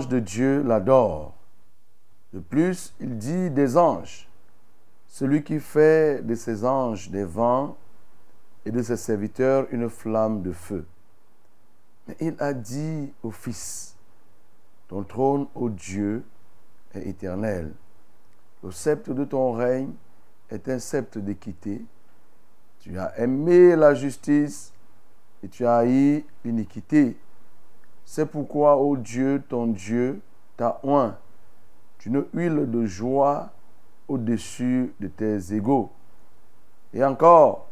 De Dieu l'adorent. De plus, il dit des anges, celui qui fait de ses anges des vents et de ses serviteurs une flamme de feu. Mais il a dit au Fils, ton trône, ô Dieu, est éternel. Le sceptre de ton règne est un sceptre d'équité tu as aimé la justice et tu as haï l'iniquité. C'est pourquoi, ô Dieu, ton Dieu, t'a oint une huile de joie au-dessus de tes égaux. Et encore,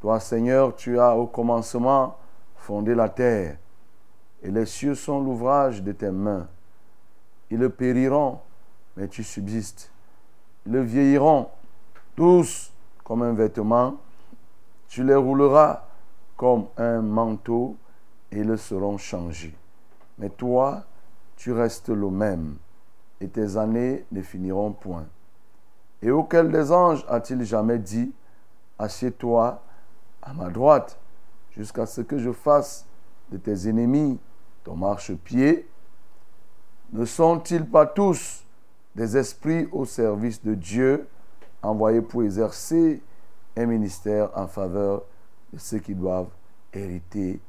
toi, Seigneur, tu as au commencement fondé la terre, et les cieux sont l'ouvrage de tes mains. Ils périront, mais tu subsistes. Ils vieilliront, tous comme un vêtement, tu les rouleras comme un manteau et ils seront changés. Mais toi, tu restes le même et tes années ne finiront point. Et auquel des anges a-t-il jamais dit, assieds-toi à ma droite jusqu'à ce que je fasse de tes ennemis ton marchepied Ne sont-ils pas tous des esprits au service de Dieu, envoyés pour exercer un ministère en faveur de ceux qui doivent hériter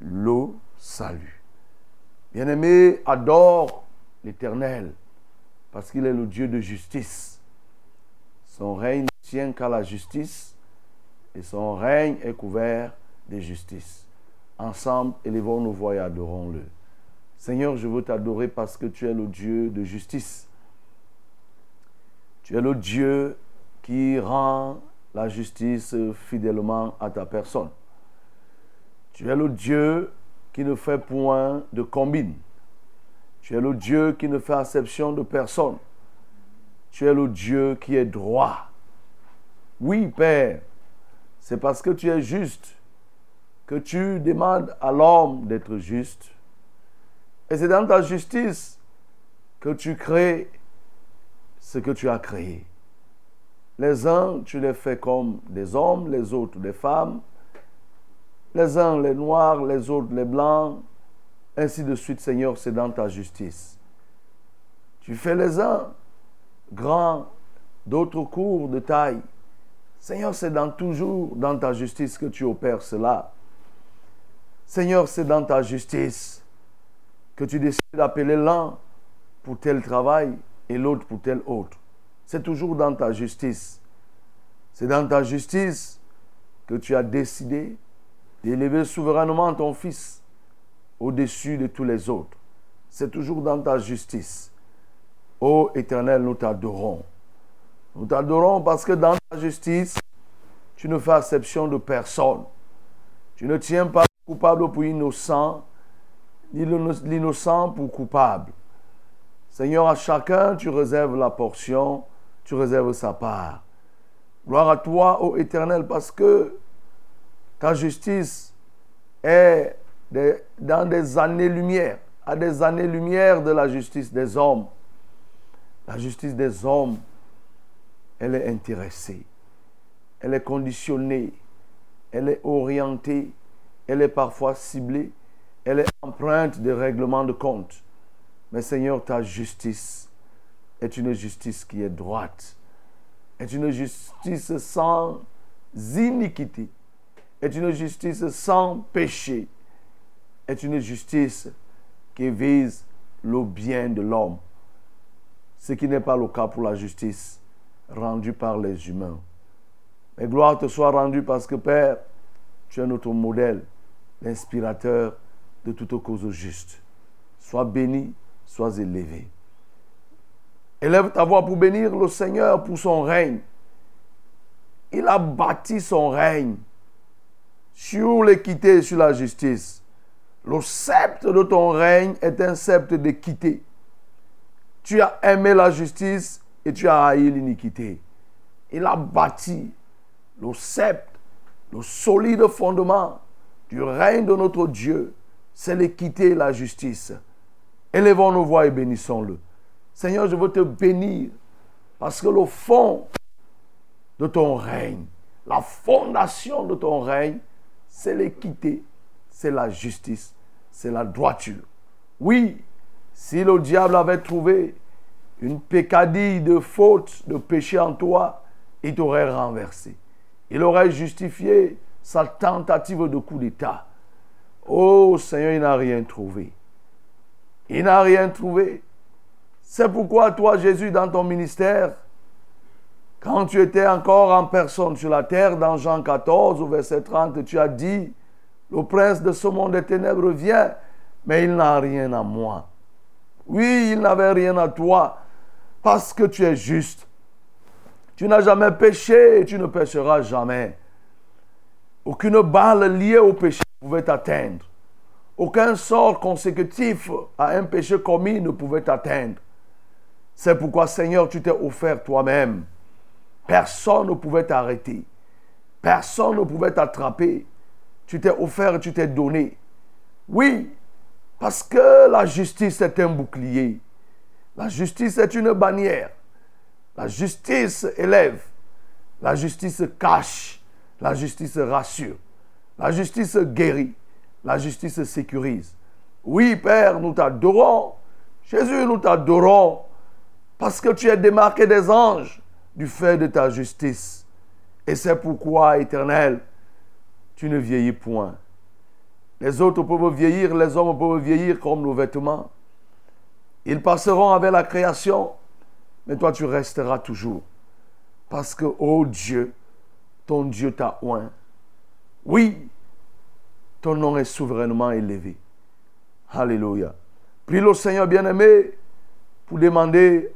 le salut? Bien-aimé, adore l'Éternel parce qu'il est le Dieu de justice. Son règne ne tient qu'à la justice et son règne est couvert de justice. Ensemble, élevons nos voix et adorons-le. Seigneur, je veux t'adorer parce que tu es le Dieu de justice. Tu es le Dieu qui rend la justice fidèlement à ta personne. Tu es le Dieu qui ne fait point de combine. Tu es le Dieu qui ne fait acception de personne. Tu es le Dieu qui est droit. Oui, Père, c'est parce que tu es juste que tu demandes à l'homme d'être juste. Et c'est dans ta justice que tu crées ce que tu as créé. Les uns, tu les fais comme des hommes, les autres des femmes. Les uns les noirs, les autres les blancs. Ainsi de suite, Seigneur, c'est dans ta justice. Tu fais les uns grands, d'autres courts de taille. Seigneur, c'est dans toujours dans ta justice que tu opères cela. Seigneur, c'est dans ta justice que tu décides d'appeler l'un pour tel travail et l'autre pour tel autre. C'est toujours dans ta justice. C'est dans ta justice que tu as décidé d'élever souverainement ton Fils au-dessus de tous les autres. C'est toujours dans ta justice. Ô Éternel, nous t'adorons. Nous t'adorons parce que dans ta justice, tu ne fais exception de personne. Tu ne tiens pas coupable pour innocent, ni l'innocent pour coupable. Seigneur, à chacun, tu réserves la portion, tu réserves sa part. Gloire à toi, ô Éternel, parce que ta justice est dans des années-lumière, à des années-lumière de la justice des hommes. La justice des hommes, elle est intéressée, elle est conditionnée, elle est orientée, elle est parfois ciblée, elle est empreinte de règlements de compte. Mais Seigneur, ta justice est une justice qui est droite, est une justice sans iniquité, est une justice sans péché, est une justice qui vise le bien de l'homme, ce qui n'est pas le cas pour la justice rendue par les humains. Mais gloire te soit rendue parce que Père, tu es notre modèle, l'inspirateur de toute cause juste. Sois béni, sois élevé. Élève ta voix pour bénir le Seigneur pour son règne. Il a bâti son règne sur l'équité et sur la justice. Le sceptre de ton règne est un sceptre d'équité. Tu as aimé la justice et tu as haï l'iniquité. Il a bâti le sceptre, le solide fondement du règne de notre Dieu. C'est l'équité et la justice. Élevons nos voix et bénissons-le. Seigneur, je veux te bénir parce que le fond de ton règne, la fondation de ton règne, c'est l'équité, c'est la justice, c'est la droiture. Oui, si le diable avait trouvé une pécadille de faute, de péché en toi, il t'aurait renversé. Il aurait justifié sa tentative de coup d'État. Oh Seigneur, il n'a rien trouvé. Il n'a rien trouvé. C'est pourquoi toi, Jésus, dans ton ministère, quand tu étais encore en personne sur la terre, dans Jean 14, au verset 30, tu as dit, le prince de ce monde des ténèbres vient, mais il n'a rien à moi. Oui, il n'avait rien à toi, parce que tu es juste. Tu n'as jamais péché et tu ne pécheras jamais. Aucune balle liée au péché ne pouvait t'atteindre. Aucun sort consécutif à un péché commis ne pouvait t'atteindre. C'est pourquoi, Seigneur, tu t'es offert toi-même Personne ne pouvait t'arrêter. Personne ne pouvait t'attraper. Tu t'es offert, tu t'es donné. Oui, parce que la justice est un bouclier. La justice est une bannière. La justice élève. La justice cache. La justice rassure. La justice guérit. La justice sécurise. Oui, Père, nous t'adorons. Jésus, nous t'adorons. Parce que tu es démarqué des anges du fait de ta justice. Et c'est pourquoi, éternel, tu ne vieillis point. Les autres peuvent vieillir, les hommes peuvent vieillir comme nos vêtements. Ils passeront avec la création, mais toi tu resteras toujours. Parce que, oh Dieu, ton Dieu t'a oint. Oui, ton nom est souverainement élevé. Alléluia. Prie le Seigneur bien-aimé pour demander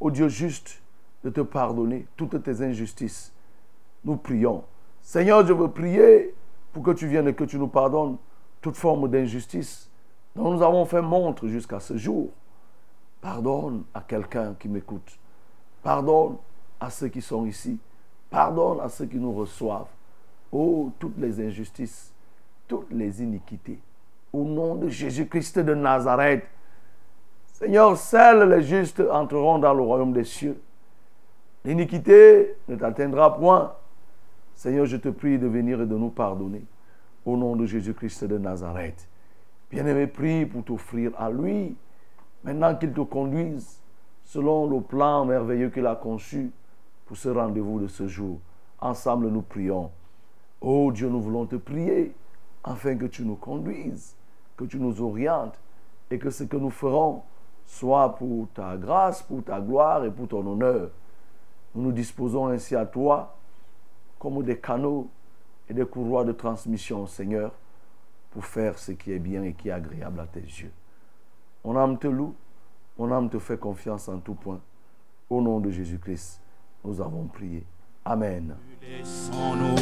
au Dieu juste de te pardonner toutes tes injustices. Nous prions. Seigneur, je veux prier pour que tu viennes et que tu nous pardonnes toute forme d'injustice dont nous avons fait montre jusqu'à ce jour. Pardonne à quelqu'un qui m'écoute. Pardonne à ceux qui sont ici. Pardonne à ceux qui nous reçoivent. Oh, toutes les injustices, toutes les iniquités. Au nom de Jésus-Christ de Nazareth. Seigneur, seuls les justes entreront dans le royaume des cieux. L'iniquité ne t'atteindra point. Seigneur, je te prie de venir et de nous pardonner. Au nom de Jésus-Christ de Nazareth. Bien-aimé, prie pour t'offrir à lui. Maintenant qu'il te conduise selon le plan merveilleux qu'il a conçu pour ce rendez-vous de ce jour. Ensemble, nous prions. Oh Dieu, nous voulons te prier afin que tu nous conduises, que tu nous orientes et que ce que nous ferons soit pour ta grâce, pour ta gloire et pour ton honneur. Nous nous disposons ainsi à toi comme des canaux et des courroies de transmission, Seigneur, pour faire ce qui est bien et qui est agréable à tes yeux. Mon âme te loue, mon âme te fait confiance en tout point. Au nom de Jésus-Christ, nous avons prié. Amen. Laissons-nous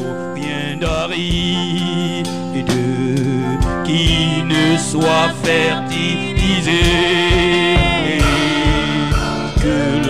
qui ne soit fertilisé, que le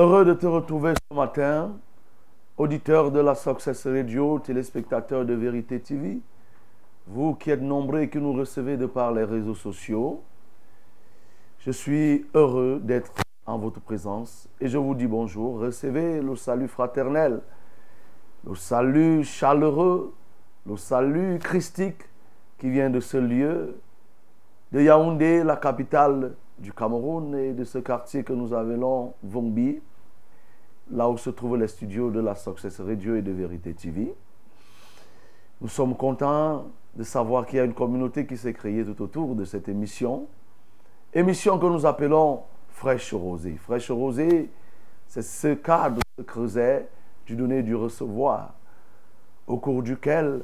Heureux de te retrouver ce matin, auditeur de la Success Radio, téléspectateur de Vérité TV, vous qui êtes nombreux et qui nous recevez de par les réseaux sociaux. Je suis heureux d'être en votre présence et je vous dis bonjour. Recevez le salut fraternel, le salut chaleureux, le salut christique qui vient de ce lieu, de Yaoundé, la capitale du Cameroun et de ce quartier que nous appelons Vombi, là où se trouvent les studios de la Success Radio et de Vérité TV. Nous sommes contents de savoir qu'il y a une communauté qui s'est créée tout autour de cette émission. Émission que nous appelons Fraîche Rosée. Fraîche Rosée, c'est ce cadre, ce creuset du donner du recevoir, au cours duquel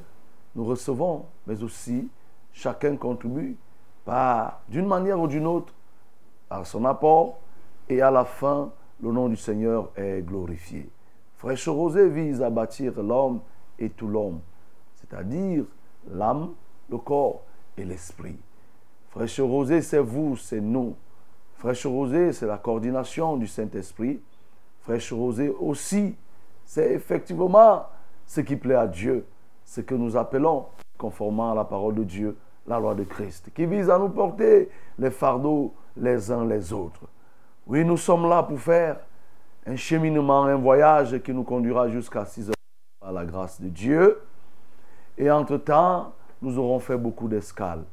nous recevons, mais aussi chacun contribue par, d'une manière ou d'une autre, à son apport, et à la fin, le nom du Seigneur est glorifié. Fraîche Rosée vise à bâtir l'homme et tout l'homme, c'est-à-dire l'âme, le corps et l'esprit. Fraîche Rosée, c'est vous, c'est nous. Fraîche Rosée, c'est la coordination du Saint-Esprit. Fraîche Rosée aussi, c'est effectivement ce qui plaît à Dieu, ce que nous appelons, conformément à la parole de Dieu, la loi de Christ, qui vise à nous porter les fardeaux les uns les autres. Oui, nous sommes là pour faire un cheminement, un voyage qui nous conduira jusqu'à 6 heures à la grâce de Dieu. Et entre-temps, nous aurons fait beaucoup d'escales.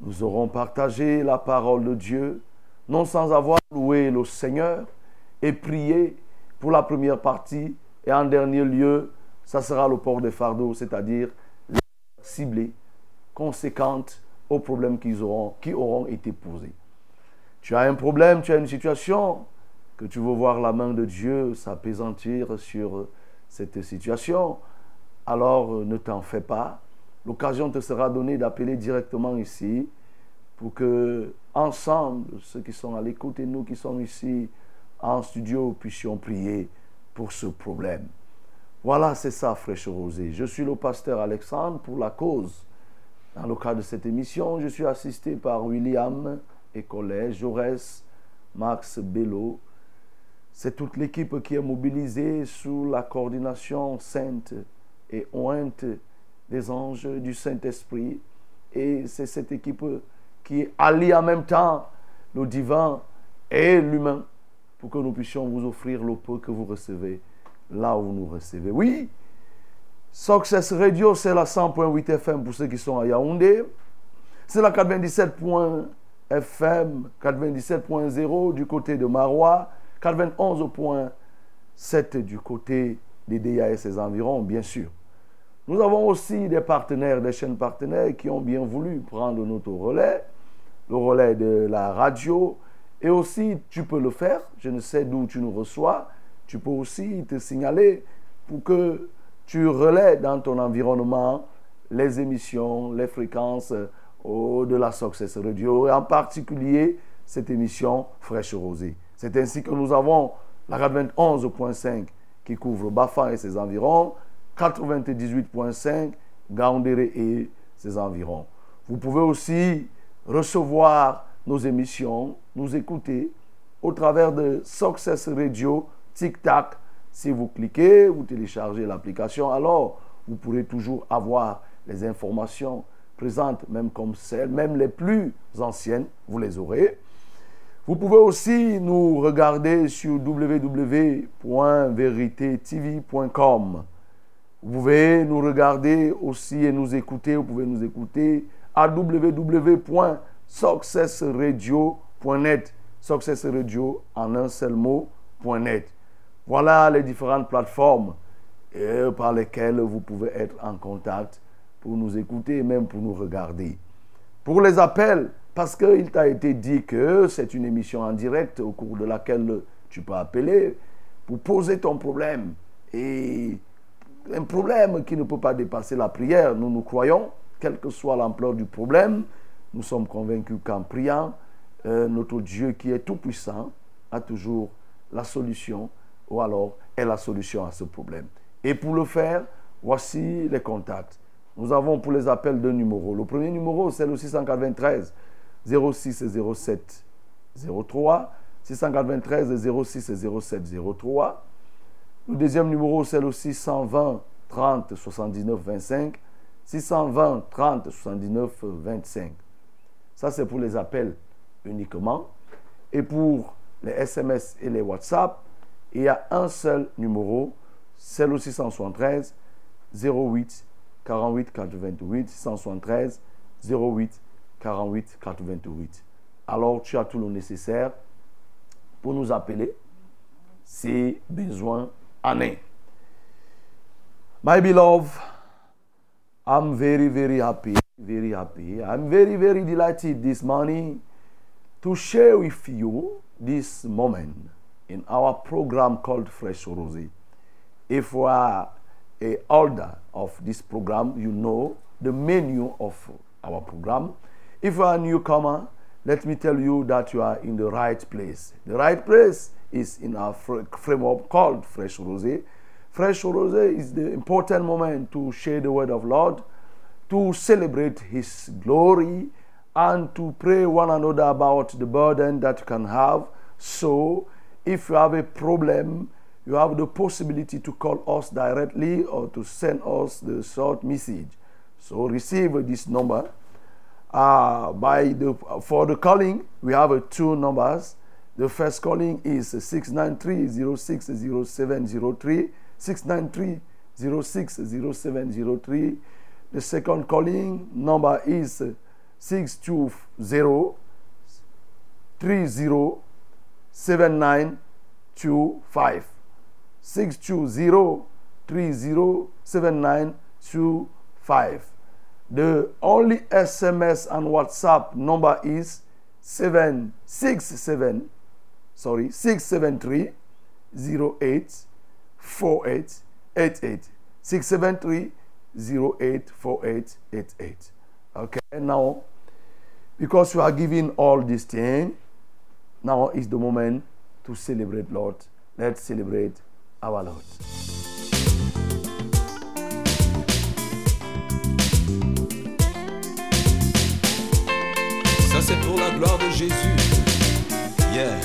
Nous aurons partagé la parole de Dieu, non sans avoir loué le Seigneur et prié pour la première partie. Et en dernier lieu, ça sera le port des fardeaux, c'est-à-dire les ciblées conséquentes aux problèmes auront, qui auront été posés. Tu as un problème, tu as une situation, que tu veux voir la main de Dieu s'apaisantir sur cette situation, alors euh, ne t'en fais pas. L'occasion te sera donnée d'appeler directement ici pour que, ensemble, ceux qui sont à l'écoute et nous qui sommes ici en studio, puissions prier pour ce problème. Voilà, c'est ça, Fraîche Rosée. Je suis le pasteur Alexandre pour la cause. Dans le cadre de cette émission, je suis assisté par William et Jaurès, Max Bello. C'est toute l'équipe qui est mobilisée sous la coordination sainte et ointe des anges du Saint-Esprit. Et c'est cette équipe qui allie en même temps le divin et l'humain pour que nous puissions vous offrir le peu que vous recevez là où nous recevez. Oui, Success Radio, c'est la 100.8 FM pour ceux qui sont à Yaoundé. C'est la 97. FM 97.0 du côté de Marois, 91.7 du côté des DIA et ses environs, bien sûr. Nous avons aussi des partenaires, des chaînes partenaires qui ont bien voulu prendre notre relais, le relais de la radio. Et aussi, tu peux le faire, je ne sais d'où tu nous reçois, tu peux aussi te signaler pour que tu relais dans ton environnement les émissions, les fréquences de la Success Radio et en particulier cette émission Fraîche Rosée. C'est ainsi que nous avons la 91.5 qui couvre Bafa et ses environs, 98.5 Gaoundéré et ses environs. Vous pouvez aussi recevoir nos émissions, nous écouter au travers de Success Radio Tic Tac. Si vous cliquez, vous téléchargez l'application, alors vous pourrez toujours avoir les informations présentes, même comme celles, même les plus anciennes, vous les aurez. Vous pouvez aussi nous regarder sur www.veritetv.com. Vous pouvez nous regarder aussi et nous écouter. Vous pouvez nous écouter à www.successradio.net. Success Radio en un seul mot.net. Voilà les différentes plateformes euh, par lesquelles vous pouvez être en contact pour nous écouter et même pour nous regarder. Pour les appels, parce qu'il t'a été dit que c'est une émission en direct au cours de laquelle tu peux appeler pour poser ton problème. Et un problème qui ne peut pas dépasser la prière, nous nous croyons, quelle que soit l'ampleur du problème, nous sommes convaincus qu'en priant, euh, notre Dieu qui est tout-puissant a toujours la solution ou alors est la solution à ce problème. Et pour le faire, voici les contacts. Nous avons pour les appels deux numéros. Le premier numéro, c'est le 693 06 07 03. 693 06 07 03. Le deuxième numéro, c'est le 620 30 79 25. 620 30 79 25. Ça, c'est pour les appels uniquement. Et pour les SMS et les WhatsApp, il y a un seul numéro, c'est le 673 08 48 88 673 08 48 88. Alors tu as tout le nécessaire pour nous appeler si besoin en est. My beloved, I'm very, very happy, very happy. I'm very, very delighted this morning to share with you this moment in our program called Fresh Rose. If you are a holder of this program, you know the menu of our program. If you are a newcomer, let me tell you that you are in the right place. The right place is in our framework called Fresh Rose. Fresh Rose is the important moment to share the word of Lord, to celebrate His glory, and to pray one another about the burden that you can have. So, if you have a problem, you have the possibility to call us directly or to send us the short message. So, receive this number. Uh, by the, for the calling, we have uh, two numbers. The first calling is 693-060703, 693-060703. The second calling number is 620 30 7925. 620 30 7925. The only SMS and WhatsApp number is 767 sorry 673 08 48 88 673 08 48 88 Okay, now, because you are giving all this things, now is the moment to celebrate, Lord. Let's celebrate our Lord. Ça c'est pour la gloire de Jésus. Yeah.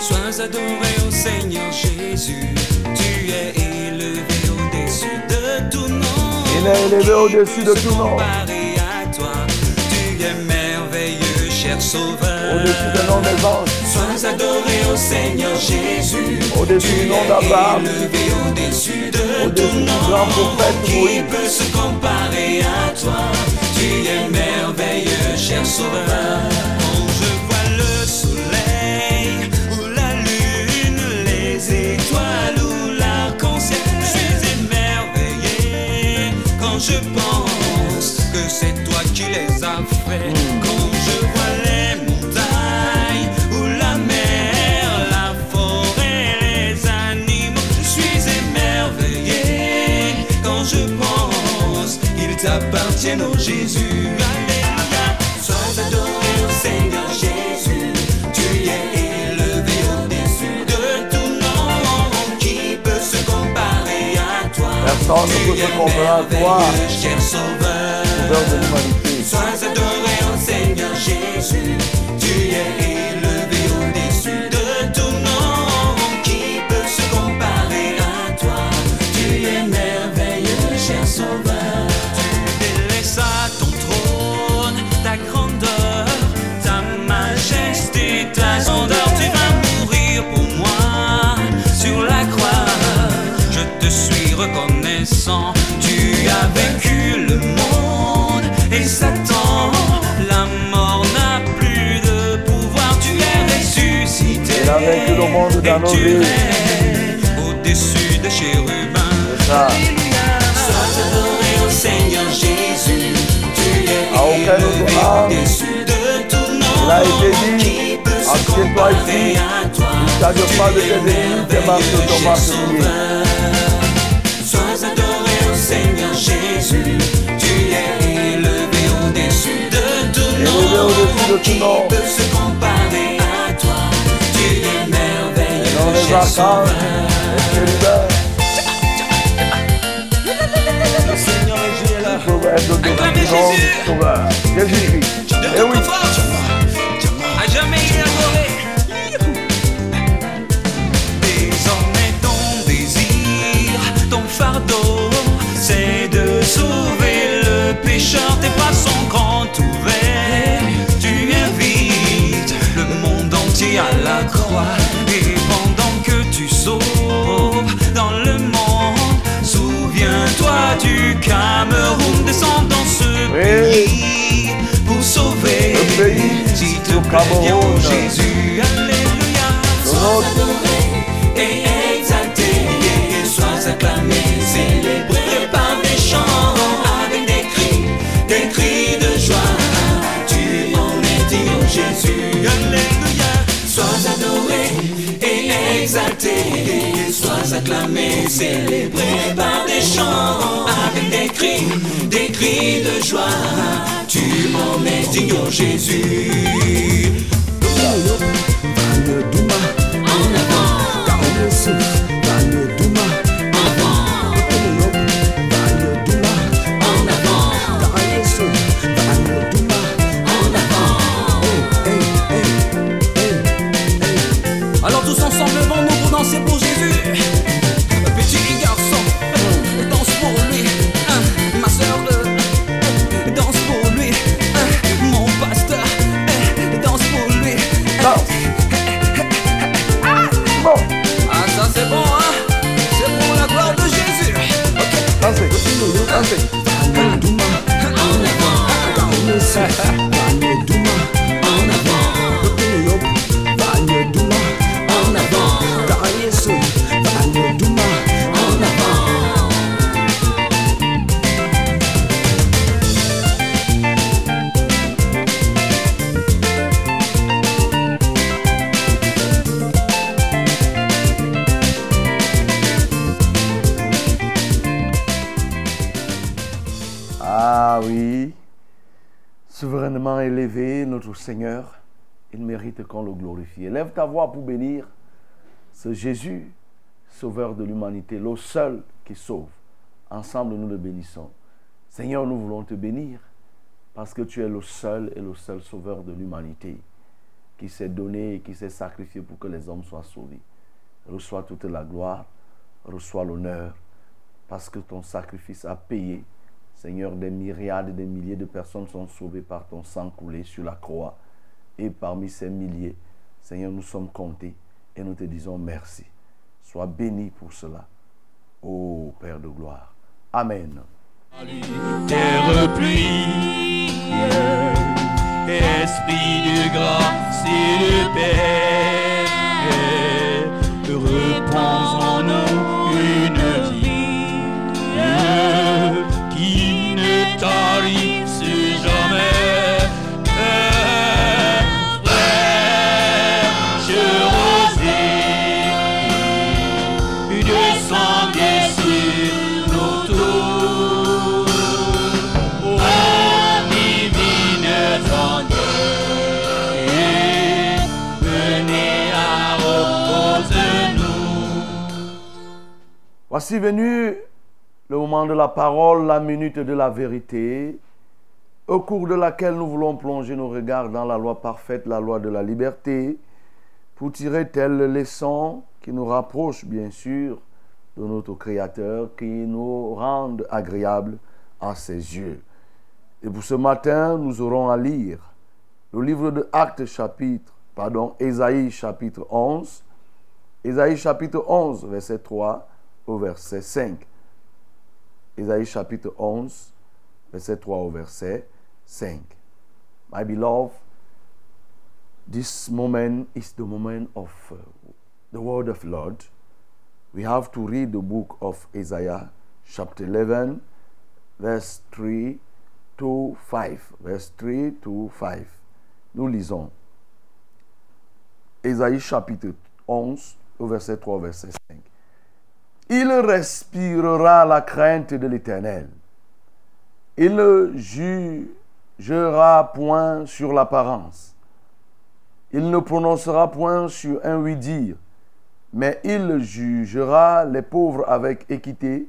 Sois adoré au Seigneur Jésus. Tu es élevé au-dessus de tout nom. Il est élevé au-dessus de tout nom. Comparé à toi, tu es merveilleux, cher Sauveur. Au-dessus du nom des anges. Sois adoré au Seigneur Jésus. Au-dessus du nom es d'Abraham. élevé au-dessus de Au-dessus tout nom. grand prophète Qui peut se comparer à toi Tu es merveilleux, cher Sauveur. Quand je vois le soleil ou la lune, les étoiles ou l'arc-en-ciel, je suis émerveillé quand je pense que c'est toi qui les as faits. T'appartiennent au Jésus. Alléluia. Sois adoré au Seigneur Jésus. Tu es élevé au-dessus de tout nom. Qui peut se comparer à toi? Personne ne peut se comparer à toi. cher. Sauveur dans nos vies. au-dessus des chérubins. Sois adoré au Seigneur Jésus. Tu es À aucun autre élevé âme. au-dessus de tout nom. Il a été dit, Qui peut se assieds-toi ici. à toi? Ne pas de tes ennemis, tes marques de ton marchepied. Sois adoré au Seigneur Jésus. Tu es élevé au-dessus de tout nom. Élevé au-dessus de tout nom. Eh adoré. Désormais ton désir, ton fardeau, c'est de sauver le pécheur. Tes sont. Tu invites le monde entier à la croix. Tu sauves dans le monde, souviens-toi du Cameroun. Descends dans ce Oui. pays pour sauver. Le pays Si te du plaît, bien, Cameroun. Jésus, Alléluia. Sois adoré et exalté, sois acclamé, célébré par des chants, avec des cris, des cris de joie. Tu en es digne, oh Jésus, Alléluia. Sois adoré et exalté, sois acclamé, célébré par des chants, avec des cris, des cris de joie. Tu en es digne, Jésus. Seigneur, il mérite qu'on le glorifie. Lève ta voix pour bénir ce Jésus, sauveur de l'humanité, le seul qui sauve. Ensemble, nous le bénissons. Seigneur, nous voulons te bénir parce que tu es le seul et le seul sauveur de l'humanité qui s'est donné et qui s'est sacrifié pour que les hommes soient sauvés. Reçois toute la gloire, reçois l'honneur parce que ton sacrifice a payé. Seigneur, des myriades et des milliers de personnes sont sauvées par ton sang coulé sur la croix. Et parmi ces milliers, Seigneur, nous sommes comptés et nous te disons merci. Sois béni pour cela. Ô Père de gloire. Amen. esprit de grâce et de paix, Voici venu le moment de la parole, la minute de la vérité, au cours de laquelle nous voulons plonger nos regards dans la loi parfaite, la loi de la liberté, pour tirer telle leçon qui nous rapproche bien sûr de notre Créateur, qui nous rende agréables à ses yeux. Et pour ce matin, nous aurons à lire le livre de Actes chapitre, pardon, Ésaïe chapitre 11, Ésaïe chapitre 11, verset 3 au verset 5. Ésaïe chapitre 11, verset 3 au verset 5. My beloved, this moment is the moment of the word of Lord, we have to read the book of Isaiah, chapter 11, verse 3 to 5. Verse 3 to 5. Nous lisons. Ésaïe chapitre 11, au verset 3, verset 5. Il respirera la crainte de l'Éternel. Il ne jugera point sur l'apparence. Il ne prononcera point sur un oui-dire, mais il jugera les pauvres avec équité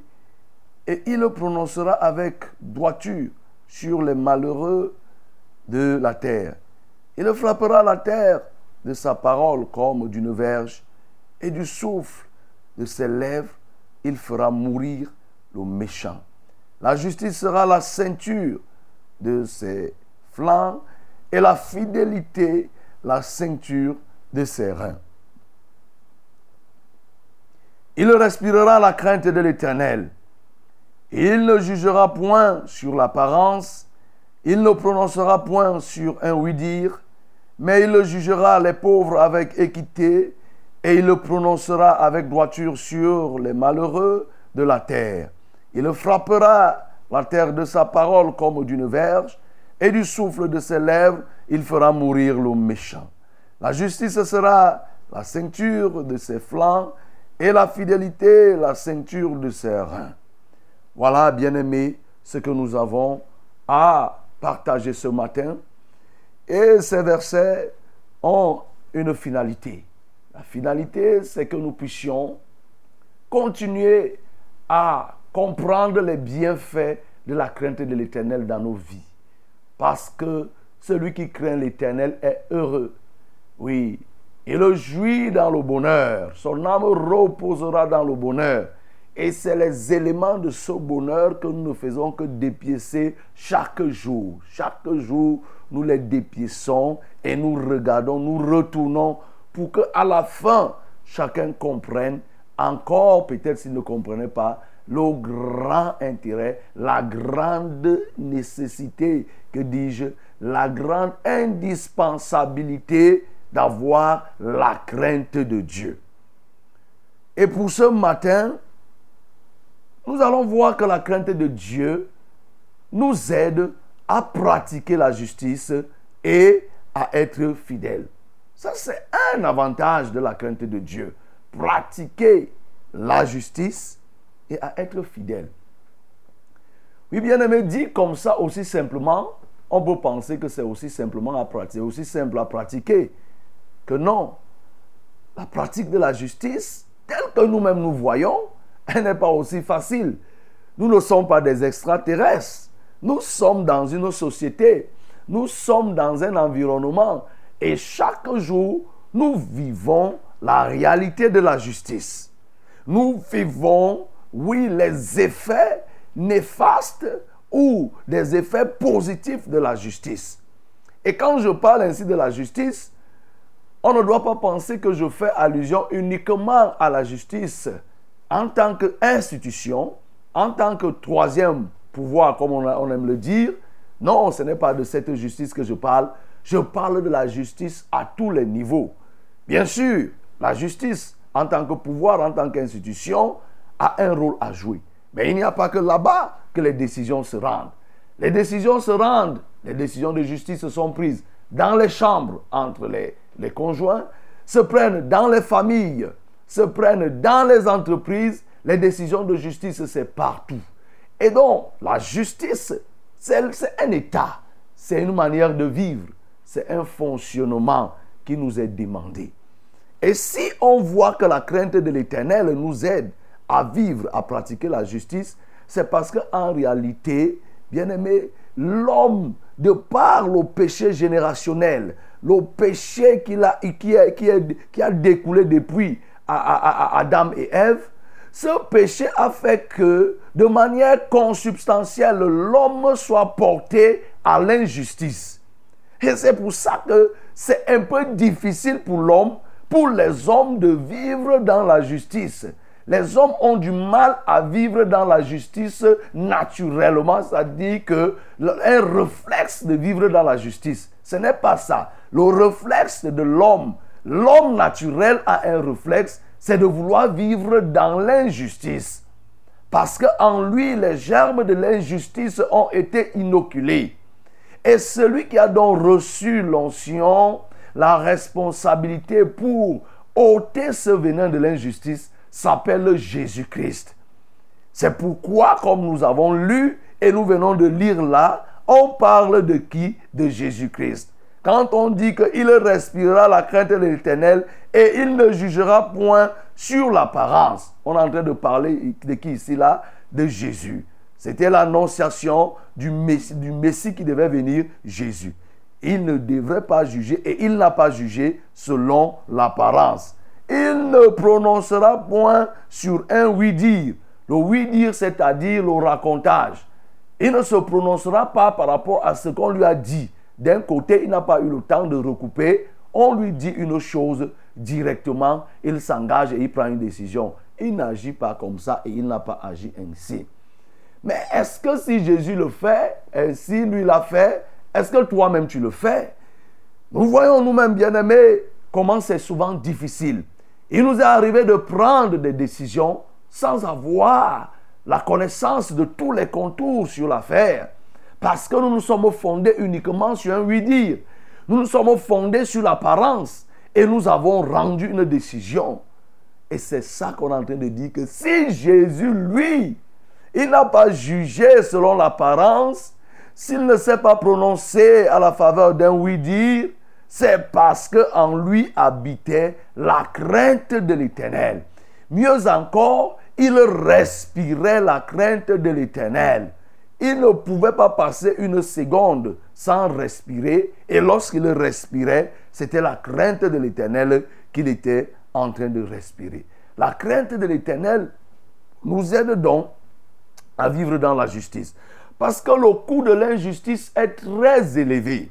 et il prononcera avec droiture sur les malheureux de la terre. Il frappera la terre de sa parole comme d'une verge et du souffle de ses lèvres, il fera mourir le méchant. La justice sera la ceinture de ses flancs et la fidélité la ceinture de ses reins. Il respirera la crainte de l'Éternel. Il ne jugera point sur l'apparence, il ne prononcera point sur un oui-dire, mais il jugera les pauvres avec équité, et il le prononcera avec droiture sur les malheureux de la terre. Il frappera la terre de sa parole comme d'une verge, et du souffle de ses lèvres, il fera mourir le méchant. La justice sera la ceinture de ses flancs, et la fidélité la ceinture de ses reins. Voilà, bien-aimés, ce que nous avons à partager ce matin. Et ces versets ont une finalité. La finalité, c'est que nous puissions continuer à comprendre les bienfaits de la crainte de l'Éternel dans nos vies. Parce que celui qui craint l'Éternel est heureux. Oui, il jouit dans le bonheur. Son âme reposera dans le bonheur. Et c'est les éléments de ce bonheur que nous ne faisons que dépiécer chaque jour. Chaque jour, nous les dépiéçons et nous regardons, nous retournons pour que à la fin, chacun comprenne encore, peut-être s'il ne comprenait pas, le grand intérêt, la grande nécessité, que dis-je, la grande indispensabilité d'avoir la crainte de Dieu. Et pour ce matin, nous allons voir que la crainte de Dieu nous aide à pratiquer la justice et à être fidèle. Ça, c'est un avantage de la crainte de Dieu. Pratiquer la justice et à être fidèle. Oui, bien aimé, dit comme ça aussi simplement, on peut penser que c'est aussi simplement à pratiquer, aussi simple à pratiquer. Que non, la pratique de la justice, telle que nous-mêmes nous voyons, elle n'est pas aussi facile. Nous ne sommes pas des extraterrestres. Nous sommes dans une société. Nous sommes dans un environnement. Et chaque jour, nous vivons la réalité de la justice. Nous vivons, oui, les effets néfastes ou des effets positifs de la justice. Et quand je parle ainsi de la justice, on ne doit pas penser que je fais allusion uniquement à la justice en tant qu'institution, en tant que troisième pouvoir, comme on, aime le dire, non, ce n'est pas de cette justice que je parle. Je parle de la justice à tous les niveaux. Bien sûr, la justice en tant que pouvoir, en tant qu'institution, a un rôle à jouer. Mais il n'y a pas que là-bas que les décisions se rendent. Les décisions se rendent, les décisions de justice sont prises dans les chambres entre les, les conjoints, se prennent dans les familles, se prennent dans les entreprises, les décisions de justice, c'est partout. Et donc, la justice, c'est un état, c'est une manière de vivre, c'est un fonctionnement qui nous est demandé. Et si on voit que la crainte de l'Éternel nous aide à vivre, à pratiquer la justice, c'est parce qu'en réalité, bien aimé, l'homme, de par le péché générationnel, le péché qui a, découlé depuis Adam et Ève, ce péché a fait que, de manière consubstantielle, l'homme soit porté à l'injustice. Et c'est pour ça que c'est un peu difficile pour l'homme, pour les hommes de vivre dans la justice. Les hommes ont du mal à vivre dans la justice naturellement, c'est-à-dire que un réflexe de vivre dans la justice. Ce n'est pas ça. Le réflexe de l'homme l'homme naturel a un réflexe, c'est de vouloir vivre dans l'injustice. Parce qu'en lui, les germes de l'injustice ont été inoculés. Et celui qui a donc reçu l'onction, la responsabilité pour ôter ce venin de l'injustice, s'appelle Jésus-Christ. C'est pourquoi, comme nous avons lu et nous venons de lire là, on parle de qui? De Jésus-Christ. Quand on dit qu'il respirera la crainte de l'éternel et il ne jugera point sur l'apparence. On est en train de parler de qui ici là? De Jésus. C'était l'annonciation du messie, qui devait venir, Jésus. Il ne devrait pas juger et il n'a pas jugé selon l'apparence. Il ne prononcera point sur un oui-dire. Le oui-dire, c'est-à-dire le racontage. Il ne se prononcera pas par rapport à ce qu'on lui a dit. D'un côté, il n'a pas eu le temps de recouper. On lui dit une chose directement, il s'engage et il prend une décision. Il n'agit pas comme ça et il n'a pas agi ainsi. Mais est-ce que si Jésus le fait, et si lui l'a fait, est-ce que toi-même tu le fais? Nous voyons nous-mêmes, bien-aimés, comment c'est souvent difficile. Il nous est arrivé de prendre des décisions sans avoir la connaissance de tous les contours sur l'affaire. Parce que nous nous sommes fondés uniquement sur un oui-dire. Nous nous sommes fondés sur l'apparence. Et nous avons rendu une décision. Et c'est ça qu'on est en train de dire que si Jésus, lui, il n'a pas jugé selon l'apparence, s'il ne s'est pas prononcé à la faveur d'un oui-dire, c'est parce qu'en lui habitait la crainte de l'éternel. Mieux encore, il respirait la crainte de l'éternel. Il ne pouvait pas passer une seconde sans respirer. Et lorsqu'il respirait, c'était la crainte de l'éternel qu'il était en train de respirer. La crainte de l'éternel nous aide donc à vivre dans la justice. Parce que le coût de l'injustice est très élevé.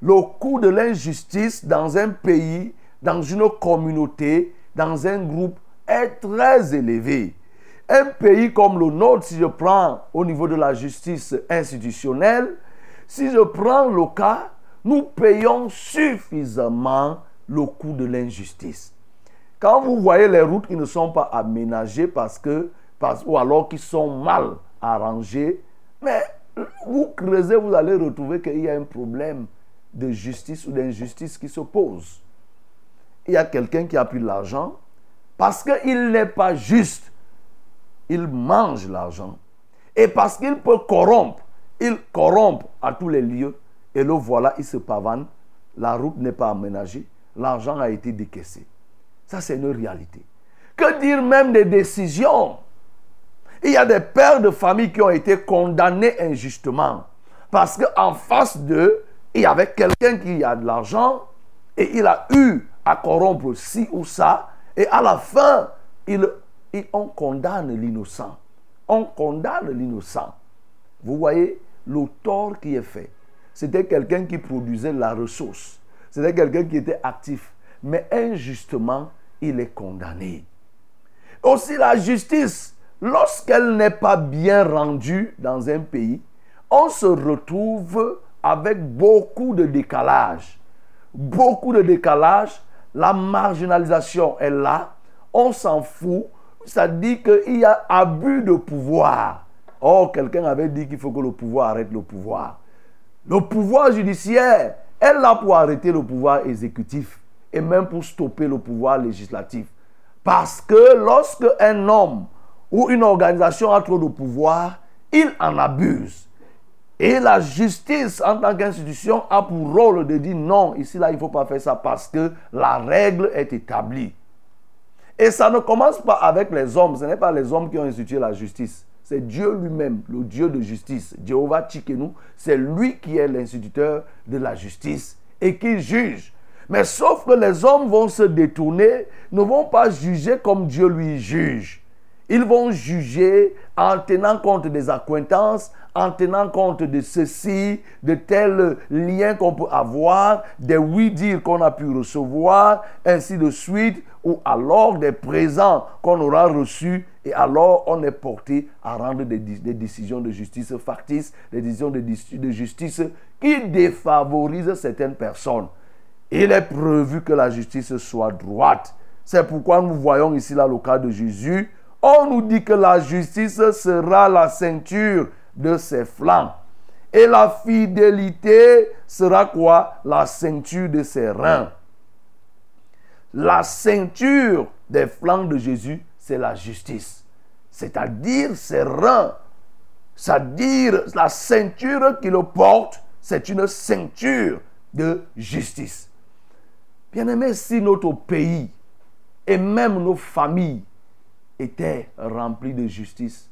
Le coût de l'injustice dans un pays, dans une communauté, dans un groupe est très élevé. Un pays comme le nôtre, si je prends au niveau de la justice institutionnelle, si je prends le cas, nous payons suffisamment le coût de l'injustice. Quand vous voyez les routes qui ne sont pas aménagées parce que, ou alors qui sont mal arrangées, mais vous creusez, vous allez retrouver qu'il y a un problème de justice ou d'injustice qui se pose. Il y a quelqu'un qui a pris l'argent parce qu'il n'est pas juste. Il mange l'argent. Et parce qu'il peut corrompre, il corrompt à tous les lieux. Et le voilà, il se pavane. La route n'est pas aménagée. L'argent a été décaissé. Ça, c'est une réalité. Que dire même des décisions? Il y a des pères de famille qui ont été condamnés injustement. Parce qu'en face d'eux, il y avait quelqu'un qui a de l'argent et il a eu à corrompre ci ou ça. Et à la fin, on condamne l'innocent. On condamne l'innocent. Vous voyez le tort qui est fait. C'était quelqu'un qui produisait la ressource. C'était quelqu'un qui était actif. Mais injustement, il est condamné. Aussi la justice, lorsqu'elle n'est pas bien rendue dans un pays, on se retrouve avec beaucoup de décalage. Beaucoup de décalage. La marginalisation est là. On s'en fout. Ça dit qu'il y a abus de pouvoir. Oh, quelqu'un avait dit qu'il faut que le pouvoir arrête le pouvoir. Le pouvoir judiciaire est là pour arrêter le pouvoir exécutif et même pour stopper le pouvoir législatif. Parce que lorsque un homme ou une organisation a trop de pouvoir, il en abuse. Et la justice en tant qu'institution a pour rôle de dire non, ici là, il ne faut pas faire ça parce que la règle est établie. Et ça ne commence pas avec les hommes, ce n'est pas les hommes qui ont institué la justice. C'est Dieu lui-même, le Dieu de justice. Jéhovah Tchikenu, c'est lui qui est l'instituteur de la justice et qui juge. Mais sauf que les hommes vont se détourner, ne vont pas juger comme Dieu lui juge. Ils vont juger en tenant compte des acquaintances, en tenant compte de ceci, de tels liens qu'on peut avoir, des oui-dire qu'on a pu recevoir, ainsi de suite, ou alors des présents qu'on aura reçus, et alors on est porté à rendre des, décisions de justice factices, des décisions de, de justice qui défavorisent certaines personnes. Il est prévu que la justice soit droite. C'est pourquoi nous voyons ici là le cas de Jésus. On nous dit que la justice sera la ceinture de ses flancs. Et la fidélité sera quoi? La ceinture de ses reins. La ceinture des flancs de Jésus, c'est la justice. C'est-à-dire ses reins. C'est-à-dire la ceinture qu'il porte, c'est une ceinture de justice. Bien aimé, si notre pays et même nos familles étaient remplies de justice,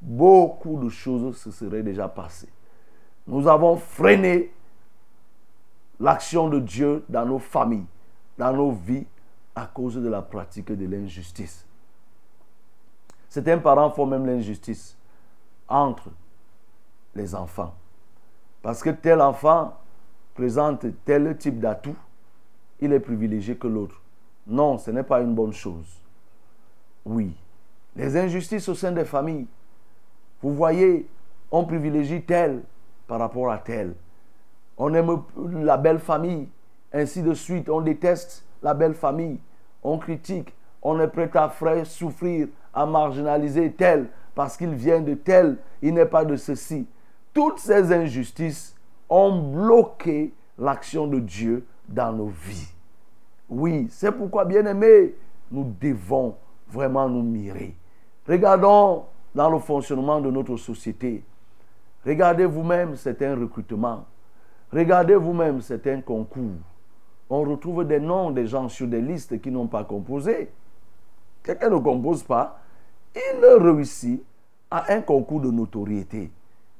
beaucoup de choses se seraient déjà passées. Nous avons freiné l'action de Dieu dans nos familles, dans nos vies, à cause de la pratique de l'injustice. Certains parents font même l'injustice entre les enfants. Parce que tel enfant présente tel type d'atout, il est privilégié que l'autre. Non, ce n'est pas une bonne chose. Oui, les injustices au sein des familles. Vous voyez, on privilégie tel par rapport à tel. On aime la belle famille, ainsi de suite. On déteste la belle famille. On critique. On est prêt à souffrir, à marginaliser tel parce qu'il vient de tel. Il n'est pas de ceci. Toutes ces injustices ont bloqué l'action de Dieu dans nos vies. Oui, c'est pourquoi, bien aimés, nous devons vraiment nous mirer. Regardons dans le fonctionnement de notre société. Regardez vous-même certains recrutements. Regardez vous-même certains concours. On retrouve des noms des gens sur des listes qui n'ont pas composé. Quelqu'un ne compose pas. Il réussit à un concours de notoriété.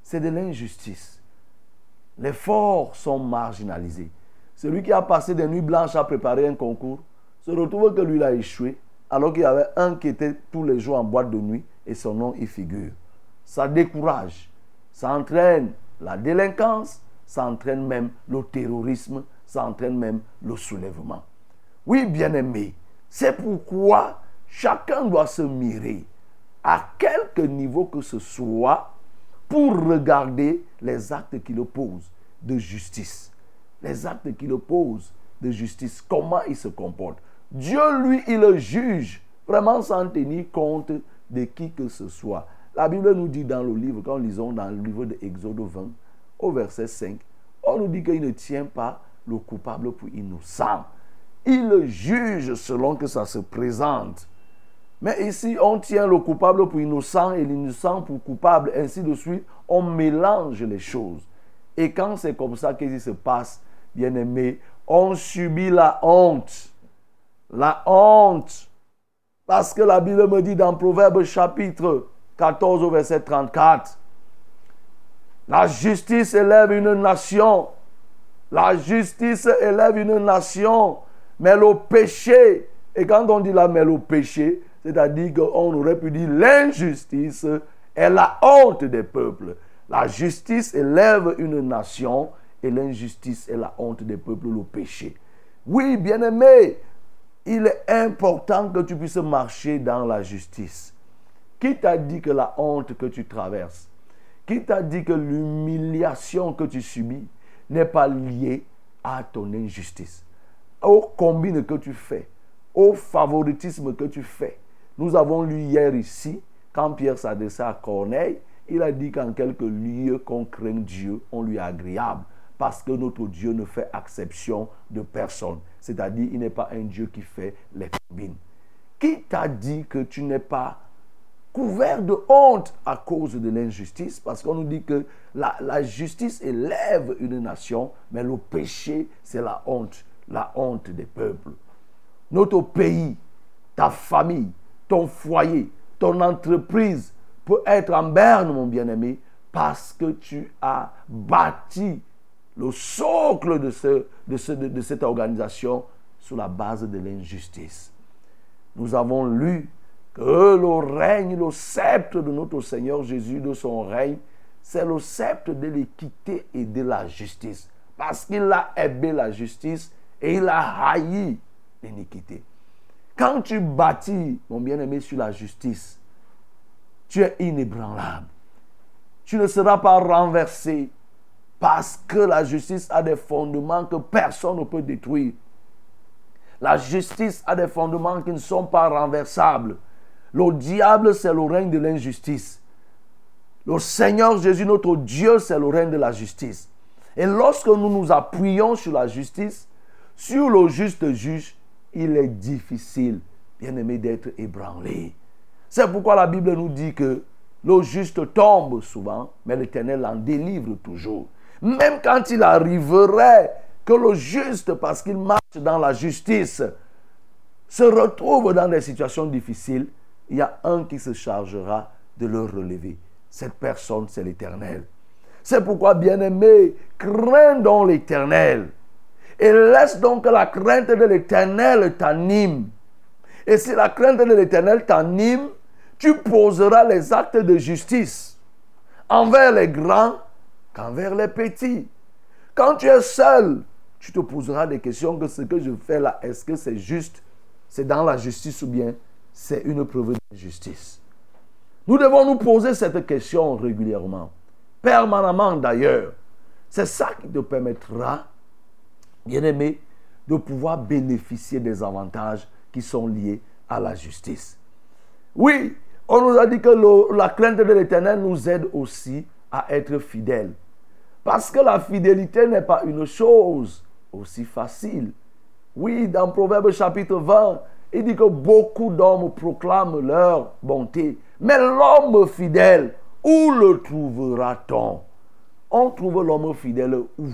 C'est de l'injustice. Les forts sont marginalisés. Celui qui a passé des nuits blanches à préparer un concours se retrouve que lui a échoué, alors qu'il y avait un qui était tous les jours en boîte de nuit et son nom y figure. Ça décourage, ça entraîne la délinquance, ça entraîne même le terrorisme, ça entraîne même le soulèvement. Oui, bien-aimé, c'est pourquoi chacun doit se mirer à quelque niveau que ce soit pour regarder les actes qu'il oppose de justice. Les actes qu'il oppose de justice, comment il se comporte. Dieu, lui, il juge vraiment sans tenir compte de qui que ce soit. La Bible nous dit dans le livre, quand nous lisons dans le livre de Exode 20, au verset 5, on nous dit qu'il ne tient pas le coupable pour innocent. Il le juge selon que ça se présente. Mais ici, on tient le coupable pour innocent et l'innocent pour coupable, ainsi de suite. On mélange les choses. Et quand c'est comme ça qu'il se passe, bien aimé, on subit la honte. La honte. Parce que la Bible me dit dans Proverbe chapitre 14 au verset 34, la justice élève une nation. La justice élève une nation. Mais le péché, et quand on dit là, mais le péché, c'est-à-dire qu'on aurait pu dire l'injustice est la honte des peuples. La justice élève une nation et l'injustice est la honte des peuples, le péché. Oui, bien-aimé, il est important que tu puisses marcher dans la justice. Qui t'a dit que la honte que tu traverses, qui t'a dit que l'humiliation que tu subis n'est pas liée à ton injustice, au combine que tu fais, au favoritisme que tu fais, nous avons lu hier ici, quand Pierre s'adressait à Corneille, il a dit qu'en quelques lieux qu'on craint Dieu, on lui est agréable. Parce que notre Dieu ne fait exception de personne. C'est-à-dire, il n'est pas un Dieu qui fait les combines. Qui t'a dit que tu n'es pas couvert de honte à cause de l'injustice? Parce qu'on nous dit que la, la justice élève une nation, mais le péché, c'est la honte, la honte des peuples. Notre pays, ta famille, ton foyer, ton entreprise peut être en berne, mon bien-aimé, parce que tu as bâti le socle de, ce, de, de cette organisation sur la base de l'injustice. Nous avons lu que le règne, le sceptre de notre Seigneur Jésus, de son règne, c'est le sceptre de l'équité et de la justice. Parce qu'il a aimé la justice et il a haï l'iniquité. Quand tu bâtis, mon bien-aimé, sur la justice, tu es inébranlable. Tu ne seras pas renversé parce que la justice a des fondements que personne ne peut détruire. La justice a des fondements qui ne sont pas renversables. Le diable, c'est le règne de l'injustice. Le Seigneur Jésus, notre Dieu, c'est le règne de la justice. Et lorsque nous nous appuyons sur la justice, sur le juste juge, il est difficile, bien aimé, d'être ébranlé. C'est pourquoi la Bible nous dit que le juste tombe souvent, mais l'Éternel en délivre toujours. Même quand il arriverait que le juste, parce qu'il marche dans la justice, se retrouve dans des situations difficiles, il y a un qui se chargera de le relever. Cette personne, c'est l'Éternel. C'est pourquoi, bien-aimé, crains donc l'Éternel. Et laisse donc que la crainte de l'Éternel t'anime. Et si la crainte de l'Éternel t'anime, tu poseras les actes de justice envers les grands qu'envers les petits. Quand tu es seul, tu te poseras des questions que ce que je fais là, est-ce que c'est juste C'est dans la justice ou bien c'est une preuve de justice? Nous devons nous poser cette question régulièrement, permanemment d'ailleurs. C'est ça qui te permettra, bien aimé, de pouvoir bénéficier des avantages qui sont liés à la justice. Oui, on nous a dit que la crainte de l'éternel nous aide aussi à être fidèles. Parce que la fidélité n'est pas une chose aussi facile. Oui, dans Proverbe chapitre 20, il dit que beaucoup d'hommes proclament leur bonté. Mais l'homme fidèle, où le trouvera-t-on? On trouve l'homme fidèle où?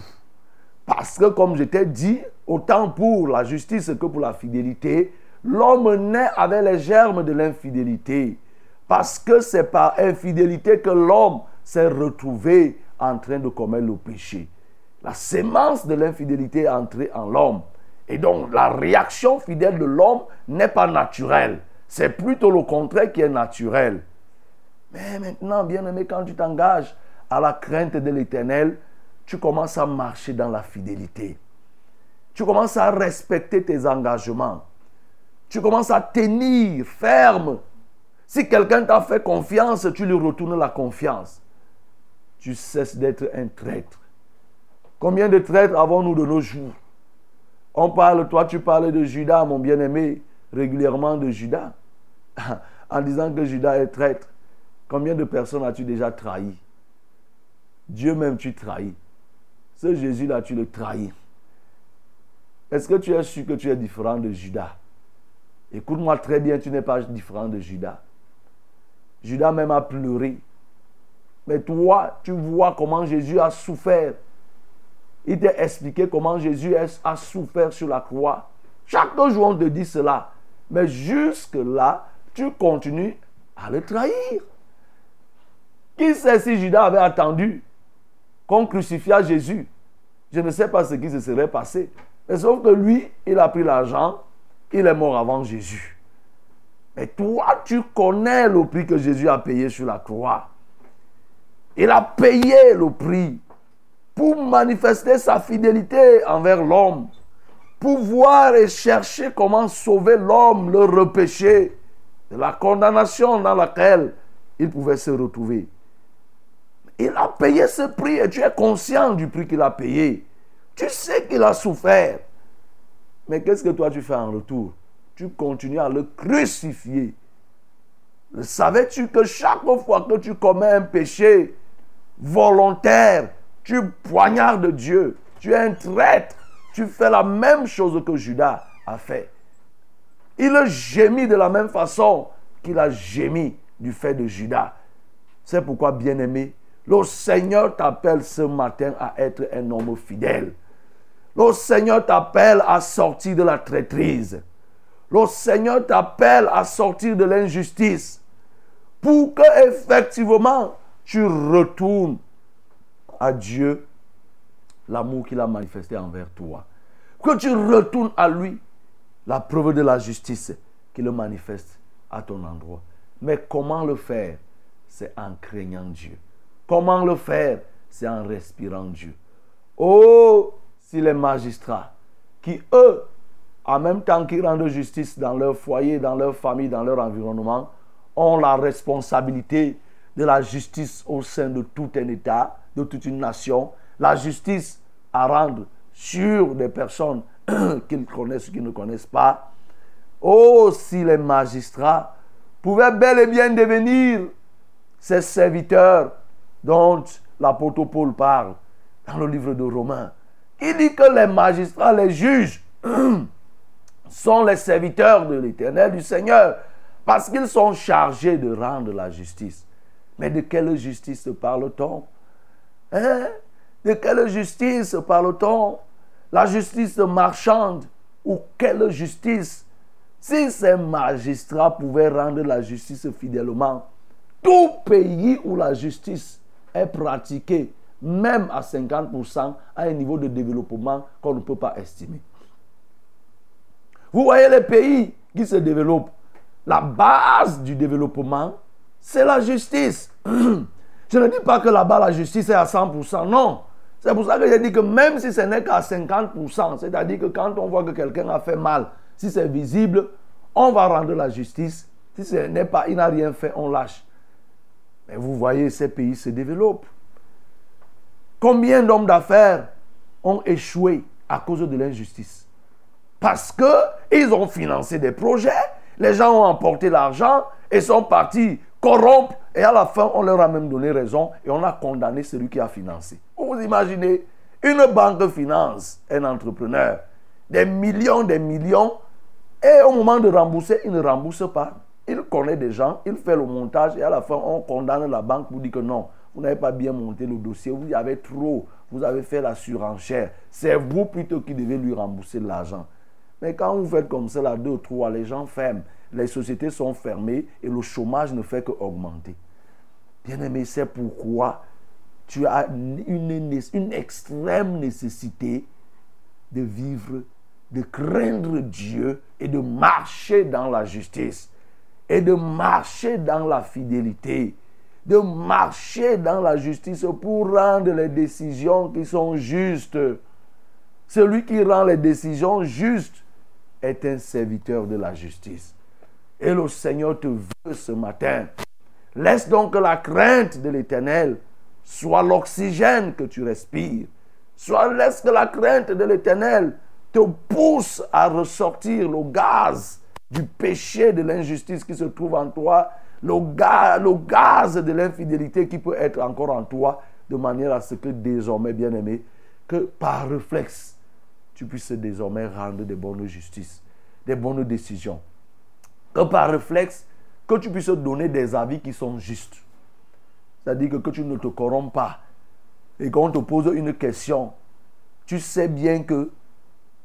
Parce que comme je t'ai dit, autant pour la justice que pour la fidélité, l'homme naît avec les germes de l'infidélité. Parce que c'est par infidélité que l'homme s'est retrouvé en train de commettre le péché. La sémence de l'infidélité est entrée en l'homme. Et donc la réaction fidèle de l'homme n'est pas naturelle. C'est plutôt le contraire qui est naturel. Mais maintenant, bien aimé, quand tu t'engages à la crainte de l'éternel, tu commences à marcher dans la fidélité. Tu commences à respecter tes engagements. Tu commences à tenir ferme. Si quelqu'un t'a fait confiance, tu lui retournes la confiance. Tu cesses d'être un traître. Combien de traîtres avons-nous de nos jours? On parle, toi tu parles de Judas, mon bien-aimé, régulièrement de Judas, en disant que Judas est traître. Combien de personnes as-tu déjà trahi? Dieu même tu trahis. Ce Jésus-là, tu le trahis. Est-ce que tu es sûr que tu es différent de Judas Écoute-moi très bien, tu n'es pas différent de Judas. Judas même a pleuré. Mais toi, tu vois comment Jésus a souffert il t'a expliqué comment Jésus a souffert sur la croix. Chaque jour, on te dit cela. Mais jusque-là, tu continues à le trahir. Qui sait si Judas avait attendu qu'on crucifia Jésus? Je ne sais pas ce qui se serait passé. Mais sauf que lui, il a pris l'argent, il est mort avant Jésus. Mais toi, tu connais le prix que Jésus a payé sur la croix. Il a payé le prix pour manifester sa fidélité envers l'homme, pour voir et chercher comment sauver l'homme, le repêcher de la condamnation dans laquelle il pouvait se retrouver. Il a payé ce prix et tu es conscient du prix qu'il a payé. Tu sais qu'il a souffert. Mais qu'est-ce que toi tu fais en retour? Tu continues à le crucifier. Savais-tu que chaque fois que tu commets un péché volontaire, tu poignardes Dieu, tu es un traître, tu fais la même chose que Judas a fait. Il gémit de la même façon qu'il a gémi du fait de Judas. C'est pourquoi, bien-aimé, le Seigneur t'appelle ce matin à être un homme fidèle. Le Seigneur t'appelle à sortir de la traîtrise. Le Seigneur t'appelle à sortir de l'injustice pour que effectivement tu retournes à Dieu l'amour qu'il a manifesté envers toi. Que tu retournes à lui la preuve de la justice qu'il manifeste à ton endroit. Mais comment le faire? C'est en craignant Dieu. Comment le faire? C'est en respirant Dieu. Oh, si les magistrats, qui eux, en même temps qu'ils rendent justice dans leur foyer, dans leur famille, dans leur environnement, ont la responsabilité de la justice au sein de tout un État, de toute une nation, la justice à rendre sur des personnes qu'ils connaissent ou qu'ils ne connaissent pas. Oh, si les magistrats pouvaient bel et bien devenir ces serviteurs dont l'apôtre Paul parle dans le livre de Romains. Il dit que les magistrats, les juges, sont les serviteurs de l'Éternel, du Seigneur, parce qu'ils sont chargés de rendre la justice. Mais de quelle justice parle-t-on? Hein? De quelle justice parle-t-on? La justice marchande ou quelle justice? Si ces magistrats pouvaient rendre la justice fidèlement, tout pays où la justice est pratiquée, même à 50%, à un niveau de développement qu'on ne peut pas estimer. Vous voyez les pays qui se développent. La base du développement, c'est la justice. Je ne dis pas que là-bas la justice est à 100%, non. C'est pour ça que j'ai dit que même si ce n'est qu'à 50%, c'est-à-dire que quand on voit que quelqu'un a fait mal, si c'est visible, on va rendre la justice. Si ce n'est pas, il n'a rien fait, on lâche. Mais vous voyez, ces pays se développent. Combien d'hommes d'affaires ont échoué à cause de l'injustice? Parce qu'ils ont financé des projets, les gens ont emporté l'argent et sont partis corrompre et à la fin, on leur a même donné raison et on a condamné celui qui a financé. Vous imaginez, une banque finance un entrepreneur des millions, des millions et au moment de rembourser, il ne rembourse pas. Il connaît des gens, il fait le montage et à la fin, on condamne la banque pour dire que non, vous n'avez pas bien monté le dossier, vous y avez trop, vous avez fait la surenchère. C'est vous plutôt qui devez lui rembourser l'argent. Mais quand vous faites comme ça, là, deux ou trois, les gens ferment, les sociétés sont fermées et le chômage ne fait qu'augmenter. Bien aimé, c'est pourquoi tu as une, une extrême nécessité de vivre, de craindre Dieu et de marcher dans la justice et de marcher dans la fidélité, de marcher dans la justice pour rendre les décisions qui sont justes. Celui qui rend les décisions justes est un serviteur de la justice. Et le Seigneur te veut ce matin. Laisse donc la crainte de l'Éternel soit l'oxygène que tu respires. Soit laisse que la crainte de l'Éternel te pousse à ressortir le gaz du péché, de l'injustice qui se trouve en toi, le gaz, le gaz de l'infidélité qui peut être encore en toi, de manière à ce que désormais, bien aimé, que par réflexe, tu puisses désormais rendre des bonnes justices, des bonnes décisions. Que par réflexe, que tu puisses donner des avis qui sont justes. C'est-à-dire que, que tu ne te corromps pas. Et quand on te pose une question, tu sais bien que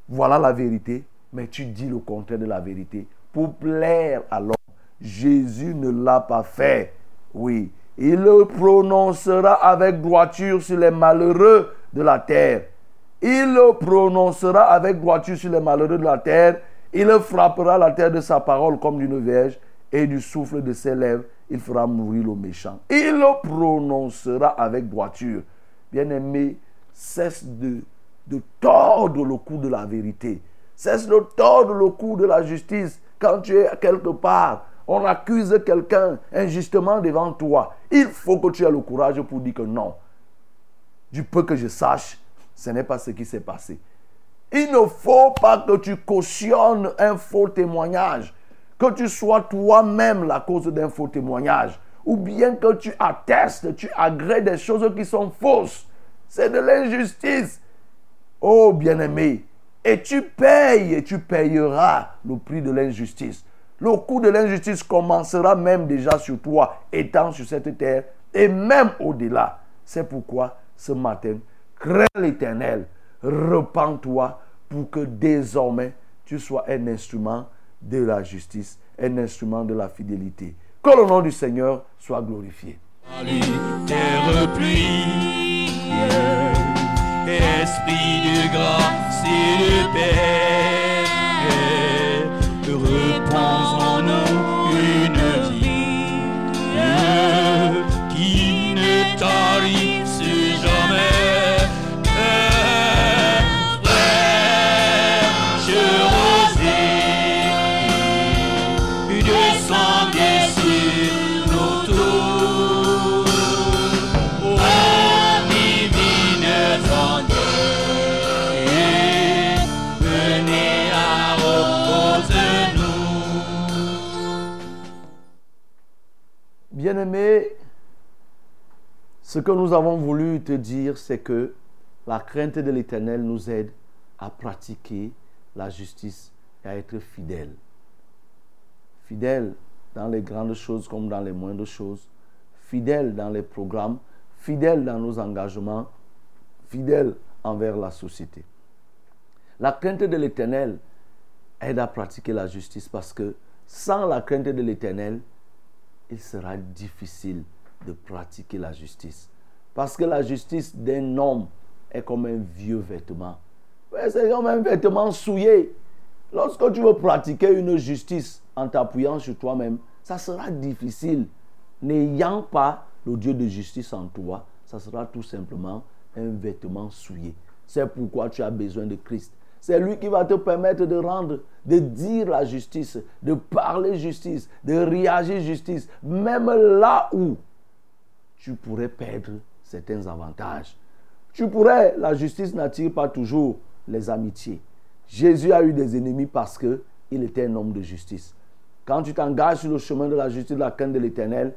voilà la vérité, mais tu dis le contraire de la vérité pour plaire à l'homme. Jésus ne l'a pas fait. Oui. Il le prononcera avec droiture sur les malheureux de la terre. Il le prononcera avec droiture sur les malheureux de la terre. Il frappera la terre de sa parole comme d'une verge et du souffle de ses lèvres, il fera mourir le méchant. Il le prononcera avec droiture. Bien-aimé, cesse de, de tordre le cou de la vérité. Cesse de tordre le cou de la justice. Quand tu es quelque part, on accuse quelqu'un injustement devant toi. Il faut que tu aies le courage pour dire que non. Du peu que je sache, ce n'est pas ce qui s'est passé. Il ne faut pas que tu cautionnes un faux témoignage, que tu sois toi-même la cause d'un faux témoignage, ou bien que tu attestes, tu agrées des choses qui sont fausses. C'est de l'injustice. Oh bien-aimé, et tu payes et tu payeras le prix de l'injustice. Le coût de l'injustice commencera même déjà sur toi, étant sur cette terre, et même au-delà. C'est pourquoi ce matin, crains l'Éternel, repens-toi pour que désormais tu sois un instrument de la justice, un instrument de la fidélité. Que le nom du Seigneur soit glorifié. Bien-aimé, ce que nous avons voulu te dire, c'est que la crainte de l'Éternel nous aide à pratiquer la justice et à être fidèle. Fidèle dans les grandes choses comme dans les moindres choses. Fidèle dans les programmes. Fidèle dans nos engagements. Fidèle envers la société. La crainte de l'Éternel aide à pratiquer la justice parce que sans la crainte de l'Éternel, il sera difficile de pratiquer la justice. Parce que la justice d'un homme est comme un vieux vêtement. C'est comme un vêtement souillé. Lorsque tu veux pratiquer une justice en t'appuyant sur toi-même, ça sera difficile. N'ayant pas le Dieu de justice en toi, ça sera tout simplement un vêtement souillé. C'est pourquoi tu as besoin de Christ. C'est lui qui va te permettre de rendre, de dire la justice, de parler justice, de réagir justice, même là où tu pourrais perdre certains avantages. Tu pourrais, la justice n'attire pas toujours les amitiés. Jésus a eu des ennemis parce qu'il était un homme de justice. Quand tu t'engages sur le chemin de la justice, de la crainte de l'éternel,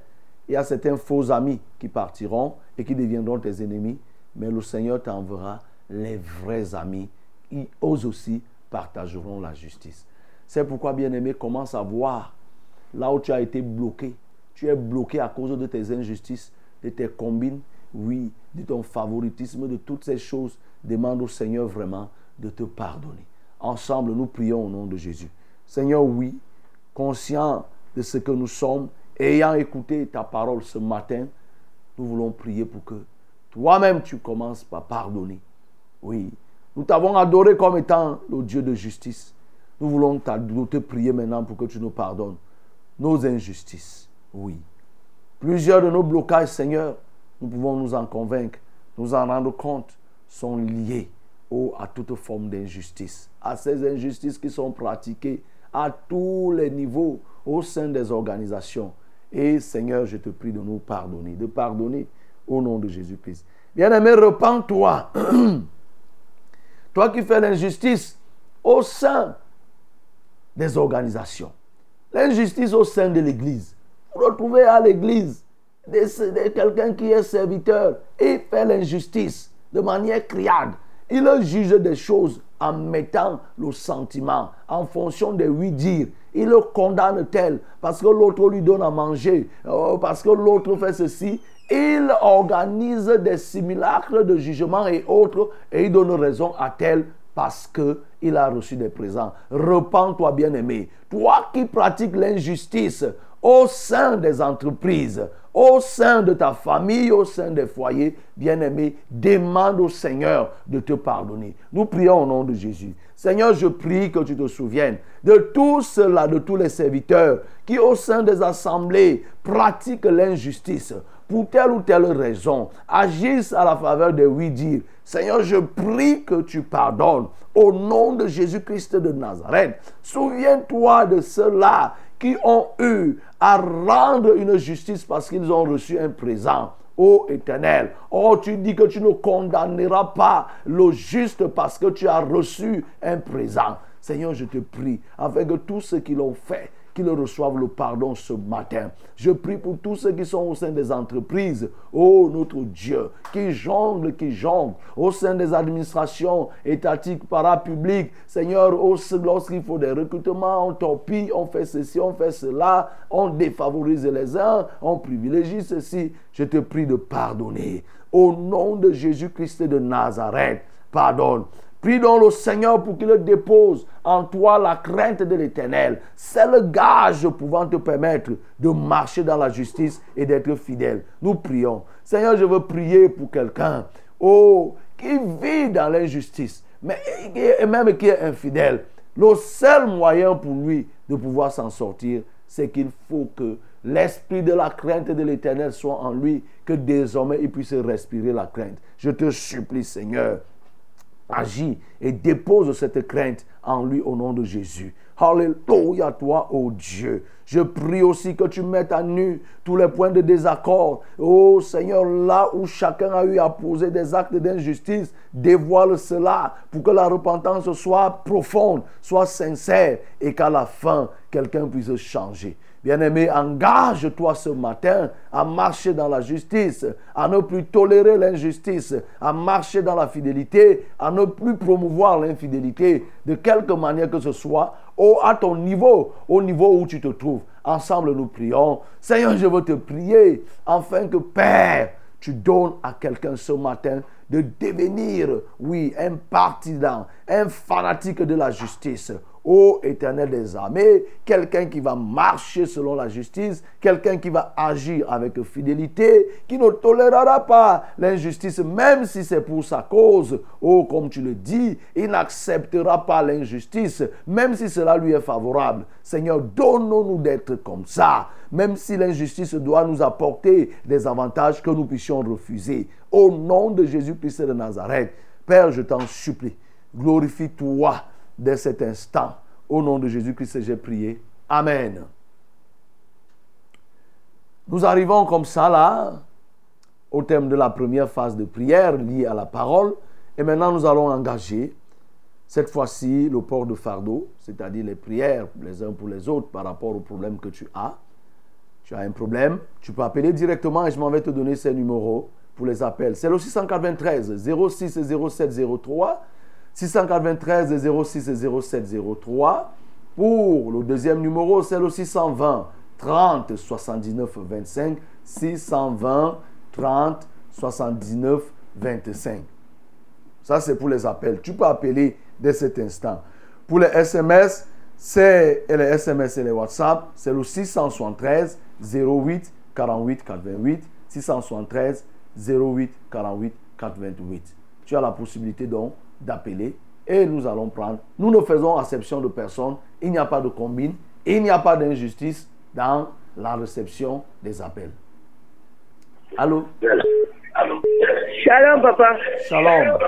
il y a certains faux amis qui partiront et qui deviendront tes ennemis, mais le Seigneur t'enverra les vrais amis eux aussi partageront la justice. C'est pourquoi, bien-aimé, commence à voir là où tu as été bloqué. Tu es bloqué à cause de tes injustices, de tes combines, oui, de ton favoritisme, de toutes ces choses. Demande au Seigneur vraiment de te pardonner. Ensemble, nous prions au nom de Jésus. Seigneur, oui, conscient de ce que nous sommes, ayant écouté ta parole ce matin, nous voulons prier pour que toi-même tu commences par pardonner. Oui, nous t'avons adoré comme étant le Dieu de justice. Nous voulons te prier maintenant pour que tu nous pardonnes nos injustices. Oui. Plusieurs de nos blocages, Seigneur, nous pouvons nous en convaincre, nous en rendre compte, sont liés à toute forme d'injustice, à ces injustices qui sont pratiquées à tous les niveaux au sein des organisations. Et Seigneur, je te prie de nous pardonner, de pardonner au nom de Jésus-Christ. Bien-aimé, repens-toi. Toi qui fais l'injustice au sein des organisations, l'injustice au sein de l'Église. Vous retrouvez à l'Église quelqu'un qui est serviteur et fait l'injustice de manière criade. Il juge des choses en mettant le sentiment en fonction des huit dires. Il le condamne tel parce que l'autre lui donne à manger, euh, parce que l'autre fait ceci il organise des simulacres de jugement et autres et il donne raison à tel parce qu'il a reçu des présents. Repends-toi, bien-aimé. Toi qui pratiques l'injustice au sein des entreprises, au sein de ta famille, au sein des foyers, bien-aimé, demande au Seigneur de te pardonner. Nous prions au nom de Jésus. Seigneur, je prie que tu te souviennes de tous ceux-là, de tous les serviteurs qui, au sein des assemblées, pratiquent l'injustice pour telle ou telle raison, agissent à la faveur de oui dire, Seigneur, je prie que tu pardonnes au nom de Jésus-Christ de Nazareth. Souviens-toi de ceux-là qui ont eu à rendre une justice parce qu'ils ont reçu un présent. Ô éternel, oh tu dis que tu ne condamneras pas le juste parce que tu as reçu un présent. Seigneur, je te prie, avec tout ce qu'ils ont fait, qu'ils reçoivent le pardon ce matin. Je prie pour tous ceux qui sont au sein des entreprises, oh notre Dieu, qui jonglent, qui jonglent, au sein des administrations étatiques, parapubliques. Seigneur, lorsqu'il faut des recrutements, on torpille, on fait ceci, on fait cela, on défavorise les uns, on privilégie ceci. Je te prie de pardonner. Au nom de Jésus-Christ de Nazareth, pardonne. Prie donc le Seigneur pour qu'il dépose en toi la crainte de l'éternel. C'est le gage pouvant te permettre de marcher dans la justice et d'être fidèle. Nous prions. Seigneur, je veux prier pour quelqu'un oh, qui vit dans l'injustice, mais et même qui est infidèle. Le seul moyen pour lui de pouvoir s'en sortir, c'est qu'il faut que l'esprit de la crainte de l'éternel soit en lui, que désormais il puisse respirer la crainte. Je te supplie, Seigneur, agis et dépose cette crainte en lui au nom de Jésus. Alléluia toi, ô Dieu. Je prie aussi que tu mettes à nu tous les points de désaccord. Oh Seigneur, là où chacun a eu à poser des actes d'injustice, dévoile cela pour que la repentance soit profonde, soit sincère et qu'à la fin, quelqu'un puisse changer. Bien-aimé, engage-toi ce matin à marcher dans la justice, à ne plus tolérer l'injustice, à marcher dans la fidélité, à ne plus promouvoir l'infidélité de quelque manière que ce soit, à ton niveau, au niveau où tu te trouves. Ensemble, nous prions. Seigneur, je veux te prier afin que Père, tu donnes à quelqu'un ce matin de devenir, oui, un partisan, un fanatique de la justice ô éternel des armées, quelqu'un qui va marcher selon la justice, quelqu'un qui va agir avec fidélité, qui ne tolérera pas l'injustice, même si c'est pour sa cause. Oh, comme tu le dis, il n'acceptera pas l'injustice, même si cela lui est favorable. Seigneur, donne-nous d'être comme ça, même si l'injustice doit nous apporter des avantages que nous puissions refuser. Au nom de Jésus-Christ de Nazareth, Père, je t'en supplie, glorifie-toi dès cet instant. Au nom de Jésus-Christ, j'ai prié. Amen. Nous arrivons comme ça là au thème de la première phase de prière liée à la parole. Et maintenant, nous allons engager cette fois-ci le port de fardeau, c'est-à-dire les prières les uns pour les autres par rapport au problème que tu as. Tu as un problème, tu peux appeler directement et je m'en vais te donner ces numéros pour les appels. C'est le 693 06 07 03 693 06 07 03. Pour le deuxième numéro, c'est le 620 30 79 25. 620 30 79 25. Ça, c'est pour les appels. Tu peux appeler dès cet instant. Pour les SMS, c'est les SMS et les WhatsApp, c'est le 673 08 48 88. 673 08 48 88. Tu as la possibilité donc d'appeler et nous allons prendre. Nous ne faisons acception de personne. Il n'y a pas de combine. Il n'y a pas d'injustice dans la réception des appels. Allô? Shalom, papa. Shalom.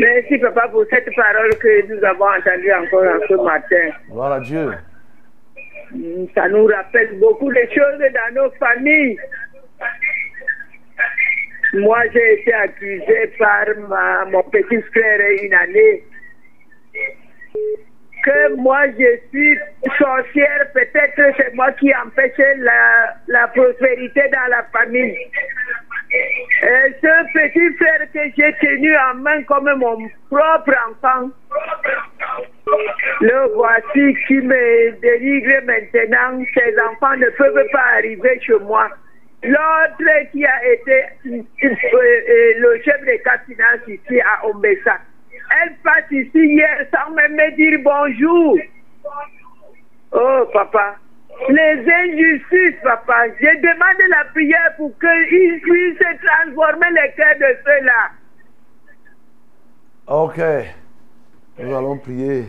Merci, papa, pour cette parole que nous avons entendue encore ce matin. Gloire à Dieu. Ça nous rappelle beaucoup de choses dans nos familles. Moi, j'ai été accusé par ma, mon petit frère une année que moi, je suis sorcière. Peut-être c'est moi qui empêchais la, la prospérité dans la famille. Et ce petit frère que j'ai tenu en main comme mon propre enfant, le voici qui me délivre maintenant. Ses enfants ne peuvent pas arriver chez moi. L'autre qui a été euh, euh, le chef de finance ici à Ombessa, elle passe ici hier sans même me dire bonjour. Oh papa, les injustices, papa, je demande la prière pour qu'ils puissent transformer les cœurs de ceux-là. Ok, nous allons prier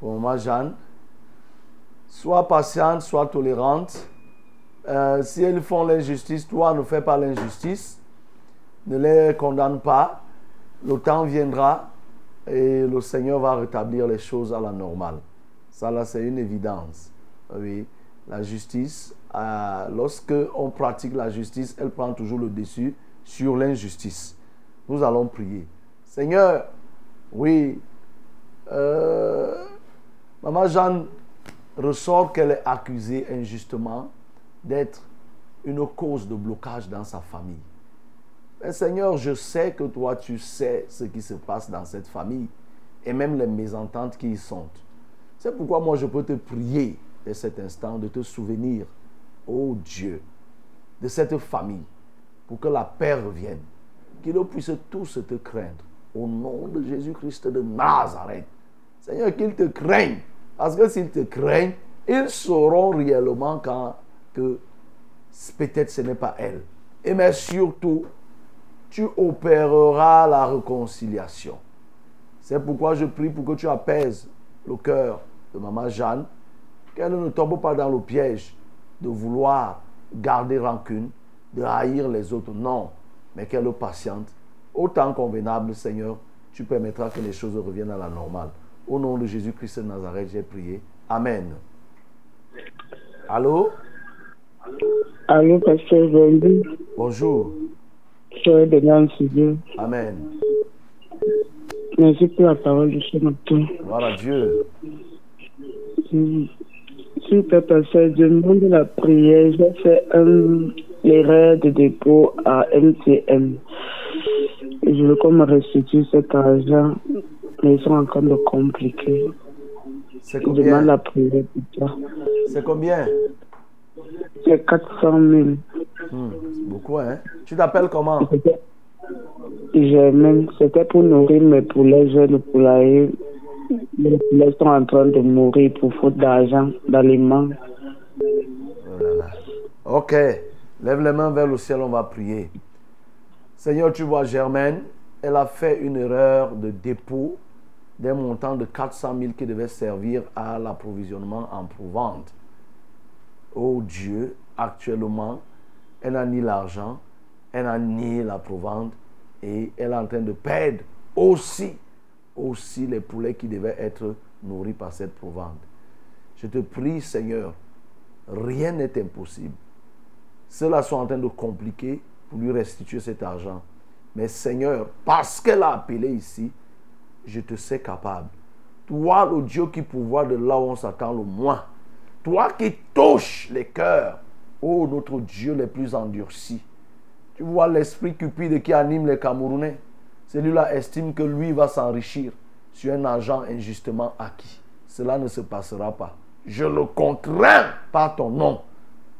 pour ma Jeanne. Sois patiente, sois tolérante. Euh, si elles font l'injustice, toi ne fais pas l'injustice. Ne les condamne pas. Le temps viendra et le Seigneur va rétablir les choses à la normale. Ça là, c'est une évidence. Oui, la justice, euh, lorsque on pratique la justice, elle prend toujours le dessus sur l'injustice. Nous allons prier. Seigneur, oui, euh, Maman Jeanne ressort qu'elle est accusée injustement d'être une cause de blocage dans sa famille. Mais Seigneur, je sais que toi, tu sais ce qui se passe dans cette famille et même les mésententes qui y sont. C'est pourquoi moi, je peux te prier de cet instant de te souvenir, ô Dieu, de cette famille pour que la paix revienne, qu'ils puissent tous te craindre. Au nom de Jésus-Christ de Nazareth. Seigneur, qu'ils te craignent. Parce que s'ils te craignent, ils sauront réellement quand que peut-être ce n'est pas elle. Et mais surtout, tu opéreras la réconciliation. C'est pourquoi je prie pour que tu apaises le cœur de maman Jeanne, qu'elle ne tombe pas dans le piège de vouloir garder rancune, de haïr les autres. Non, mais qu'elle patiente. Autant convenable, Seigneur, tu permettras que les choses reviennent à la normale. Au nom de Jésus-Christ de Nazareth, j'ai prié. Amen. Allô? Allô, pasteur Gondi. Bonjour. Soyez de Nancy Dieu. Amen. Merci pour la parole de ce matin. Gloire à Dieu. Mm. Plaît, pasteur, je demande la prière. J'ai fait un erreur de dépôt à MTM. Et je veux qu'on me restitue cet argent. Mais ils sont en train de compliquer. C'est Je demande combien la prière pour. C'est combien? C'est 400 000. Hmm, C'est beaucoup, hein Tu t'appelles comment? C'était- pour nourrir mes poulets jeunes poulaillers. Les poulets sont en train de mourir pour faute d'argent, d'aliments. Oh là là. Ok. Lève les mains vers le ciel, on va prier. Seigneur, tu vois Germaine, elle a fait une erreur de dépôt d'un montant de 400 000 qui devait servir à l'approvisionnement en provente. Oh Dieu, actuellement, elle n'a ni l'argent, elle n'a ni la provente et elle est en train de perdre aussi, aussi les poulets qui devaient être nourris par cette provente. Je te prie, Seigneur, rien n'est impossible. Ceux-là sont en train de compliquer pour lui restituer cet argent. Mais Seigneur, parce qu'elle a appelé ici, je te sais capable. Toi, le Dieu qui pouvoir de là où on s'attend le moins. Toi qui touches les cœurs. Oh, notre Dieu les plus endurcis. Tu vois l'esprit cupide qui anime les Camerounais. Celui-là estime que lui va s'enrichir sur un argent injustement acquis. Cela ne se passera pas. Je le contrains par ton nom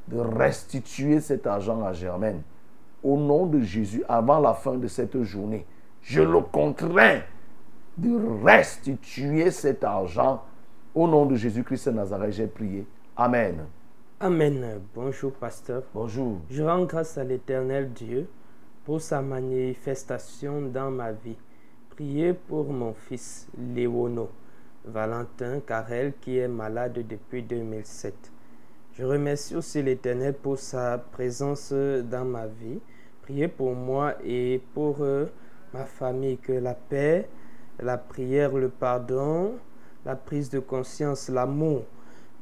de restituer cet argent à Germaine. Au nom de Jésus, avant la fin de cette journée, je le contrains de restituer cet argent. Au nom de Jésus-Christ de Nazareth, j'ai prié. Amen. Amen. Bonjour, pasteur. Bonjour. Je rends grâce à l'éternel Dieu pour sa manifestation dans ma vie. Priez pour mon fils Léono, Valentin Carrel, qui est malade depuis 2007. Je remercie aussi l'éternel pour sa présence dans ma vie. Priez pour moi et pour euh, ma famille, que la paix, la prière, le pardon, la prise de conscience, l'amour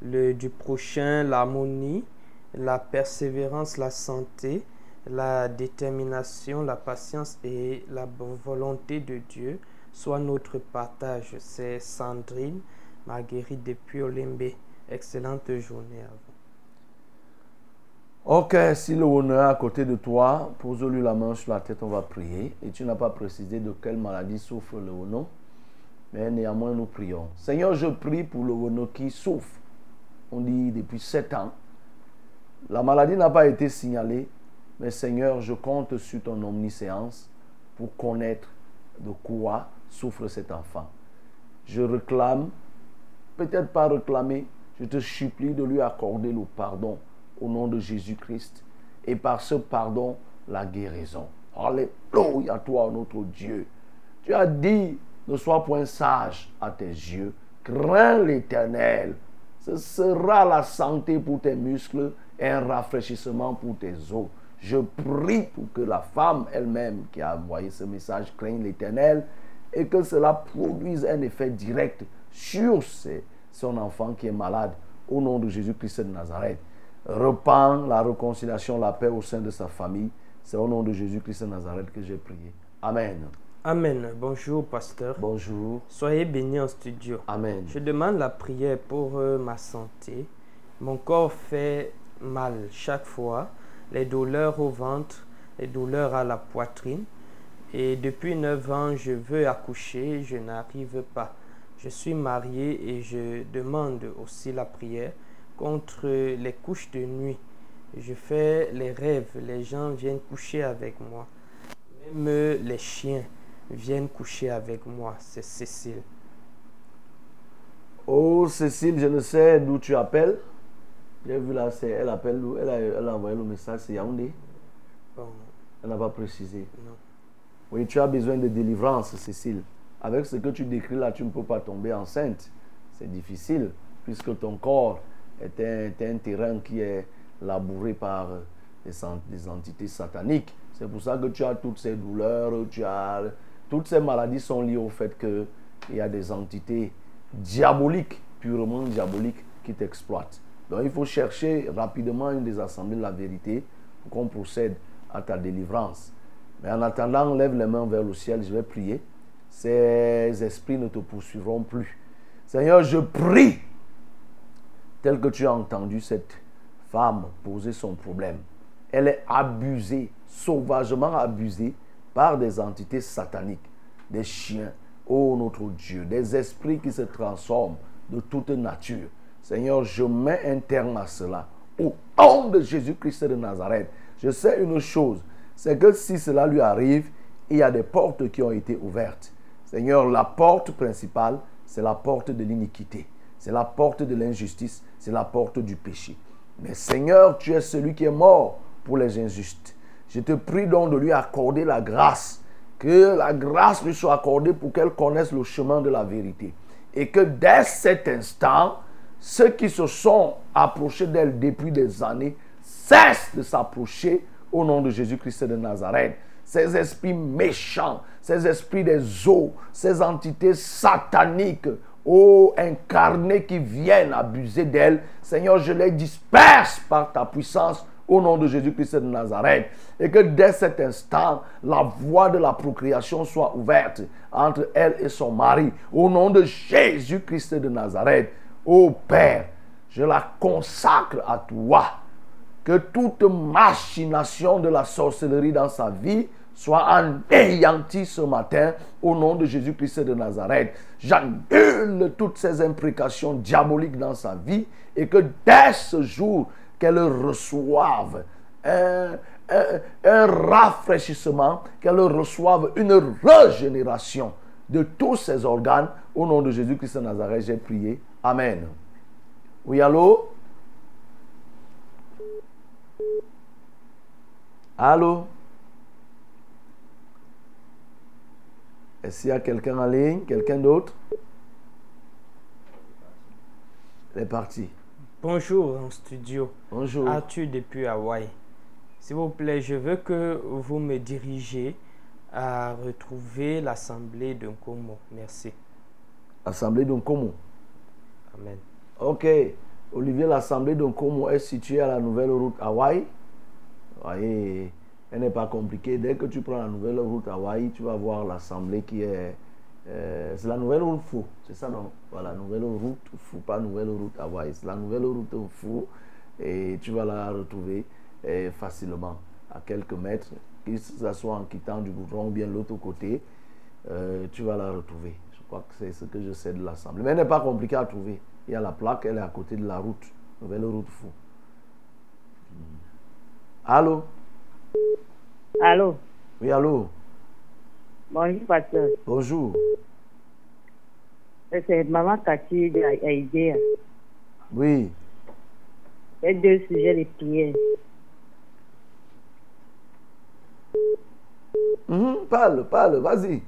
du prochain, l'harmonie, la persévérance, la santé, la détermination, la patience et la volonté de Dieu soit notre partage. C'est Sandrine Marguerite depuis Olimbe. Excellente journée à vous. Ok, si le honneur à côté de toi, pose-lui la main sur la tête, on va prier. Et tu n'as pas précisé de quelle maladie souffre le Ono. Mais néanmoins, nous prions. Seigneur, je prie pour le Ono qui souffre. On dit depuis sept ans. La maladie n'a pas été signalée. Mais Seigneur, je compte sur ton omniscience pour connaître de quoi souffre cet enfant. Je réclame, peut-être pas réclamer, je te supplie de lui accorder le pardon au nom de Jésus-Christ. Et par ce pardon, la guérison. Alléluia, toi, notre Dieu. Tu as dit, ne sois point sage à tes yeux, crains l'éternel. Ce sera la santé pour tes muscles et un rafraîchissement pour tes os. Je prie pour que la femme elle-même qui a envoyé ce message craigne l'éternel et que cela produise un effet direct sur son enfant qui est malade. Au nom de Jésus-Christ de Nazareth. Repends la réconciliation, la paix au sein de sa famille. C'est au nom de Jésus-Christ de Nazareth que j'ai prié. Amen. Amen. Bonjour, pasteur. Bonjour. Soyez bénis en studio. Amen. Je demande la prière pour euh, ma santé. Mon corps fait mal chaque fois, les douleurs au ventre, les douleurs à la poitrine. Et depuis 9 ans, je veux accoucher, je n'arrive pas. Je suis marié et je demande aussi la prière contre les couches de nuit. Je fais les rêves, les gens viennent coucher avec moi. Même les chiens viennent coucher avec moi. C'est Cécile. Oh Cécile, je ne sais d'où tu appelles. J'ai vu là, c'est- elle appelle, elle a, elle a envoyé le message, c'est Yaoundé. Elle n'a pas précisé. non. Oui, tu as besoin de délivrance, Cécile. Avec ce que tu décris là, tu ne peux pas tomber enceinte. C'est difficile, puisque ton corps est un, est un terrain qui est labouré par des, des entités sataniques. C'est pour ça que tu as toutes ces douleurs, tu as, toutes ces maladies sont liées au fait qu'il y a des entités diaboliques, purement diaboliques, qui t'exploitent. Donc il faut chercher rapidement une des assemblées de la vérité pour qu'on procède à ta délivrance. Mais en attendant, lève les mains vers le ciel, je vais prier. Ces esprits ne te poursuivront plus. Seigneur, je prie, tel que tu as entendu cette femme poser son problème. Elle est abusée, sauvagement abusée par des entités sataniques, des chiens, ô notre Dieu, des esprits qui se transforment de toute nature. Seigneur, je mets un terme à cela. Au nom de Jésus-Christ de Nazareth, je sais une chose, c'est que si cela lui arrive, il y a des portes qui ont été ouvertes. Seigneur, la porte principale, c'est la porte de l'iniquité, c'est la porte de l'injustice, c'est la porte du péché. Mais Seigneur, tu es celui qui est mort pour les injustes. Je te prie donc de lui accorder la grâce, que la grâce lui soit accordée pour qu'elle connaisse le chemin de la vérité. Et que dès cet instant, ceux qui se sont approchés d'elle depuis des années cessent de s'approcher au nom de Jésus-Christ de Nazareth. Ces esprits méchants, ces esprits des eaux, ces entités sataniques, ô incarnés qui viennent abuser d'elle, Seigneur, je les disperse par ta puissance au nom de Jésus-Christ de Nazareth. Et que dès cet instant, la voie de la procréation soit ouverte entre elle et son mari. Au nom de Jésus-Christ de Nazareth. Ô Père, je la consacre à toi. Que toute machination de la sorcellerie dans sa vie soit anéantie ce matin au nom de Jésus-Christ de Nazareth. J'annule toutes ces imprécations diaboliques dans sa vie et que dès ce jour, qu'elle reçoive un, rafraîchissement, qu'elle reçoive une régénération de tous ses organes. Au nom de Jésus-Christ de Nazareth, j'ai prié. Amen. Oui, allô? Allô? Est-ce qu'il y a quelqu'un en ligne? Quelqu'un d'autre? Elle est partie. Bonjour en studio. Bonjour. Arthur depuis Hawaï? S'il vous plaît, je veux que vous me dirigez à retrouver l'assemblée de Nkomo. Merci. Assemblée de Nkomo. Amen. Ok. Olivier, l'assemblée de Nkomo est située à la nouvelle route Hawaï. Voyez, elle n'est pas compliquée. Dès que tu prends la nouvelle route Hawaï, tu vas voir l'assemblée qui est. euh, c'est la nouvelle route Fou. C'est ça, non? Voilà, nouvelle route Fou, pas nouvelle route Hawaï. C'est la nouvelle route Fou. Et tu vas la retrouver euh, facilement, à quelques mètres. Que ce soit en quittant du goudron ou bien l'autre côté, euh, tu vas la retrouver. Je crois que c'est ce que je sais de l'assemblée. Mais elle n'est pas compliquée à trouver. Il y a la plaque, elle est à côté de la route. Nouvelle route Fou. Allô? Allô? Oui, allô? Bonjour, pasteur. Bonjour. C'est Maman Cathy de Haïdéa. Oui. Il y a deux sujets de prière. Mhm, parle, parle, vas-y.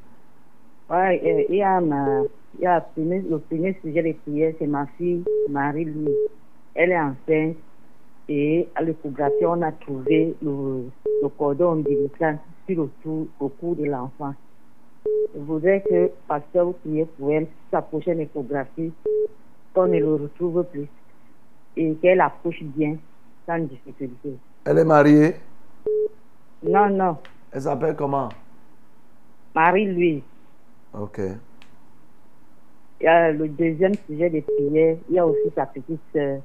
Ouais, euh, il y a, ma, il y a le, premier, le premier sujet de prière, c'est ma fille Marie-Louise. Elle est enceinte et à l'échographie, on a trouvé le, le cordon ombilical sur le tour, au cou de l'enfant. Je voudrais que pasteur priez pour elle, sa prochaine échographie, qu'on ne le retrouve plus et qu'elle accouche bien, sans difficulté. Elle est mariée? Non, non, Elle s'appelle comment? Marie-Louise. Ok. Il y a le deuxième sujet de prière, il y a aussi sa petite sœur,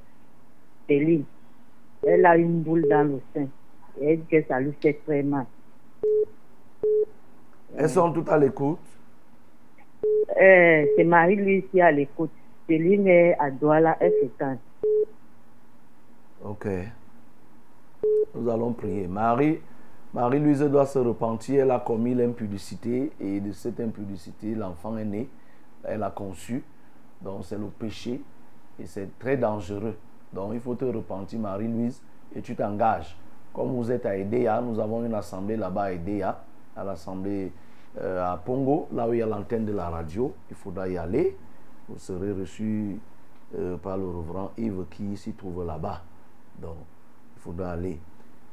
Céline. Elle a une boule dans le sein. Et elle dit que ça lui fait très mal. Elles sont toutes à l'écoute. Euh, c'est Marie-Louise qui est à l'écoute. Céline est à Douala, elle se calme. Ok. Nous allons prier. Marie, Marie-Louise doit se repentir. Elle a commis l'impudicité et de cette impudicité, l'enfant est né. Elle a conçu. Donc c'est le péché et c'est très dangereux. Donc il faut te repentir, Marie-Louise, et tu t'engages. Comme vous êtes à Edea, nous avons une assemblée là-bas à Edea, à l'assemblée euh, à Pongo, là où il y a l'antenne de la radio. Il faudra y aller. Vous serez reçu euh, par le reverend Yves qui s'y trouve là-bas. Donc, il faudra aller.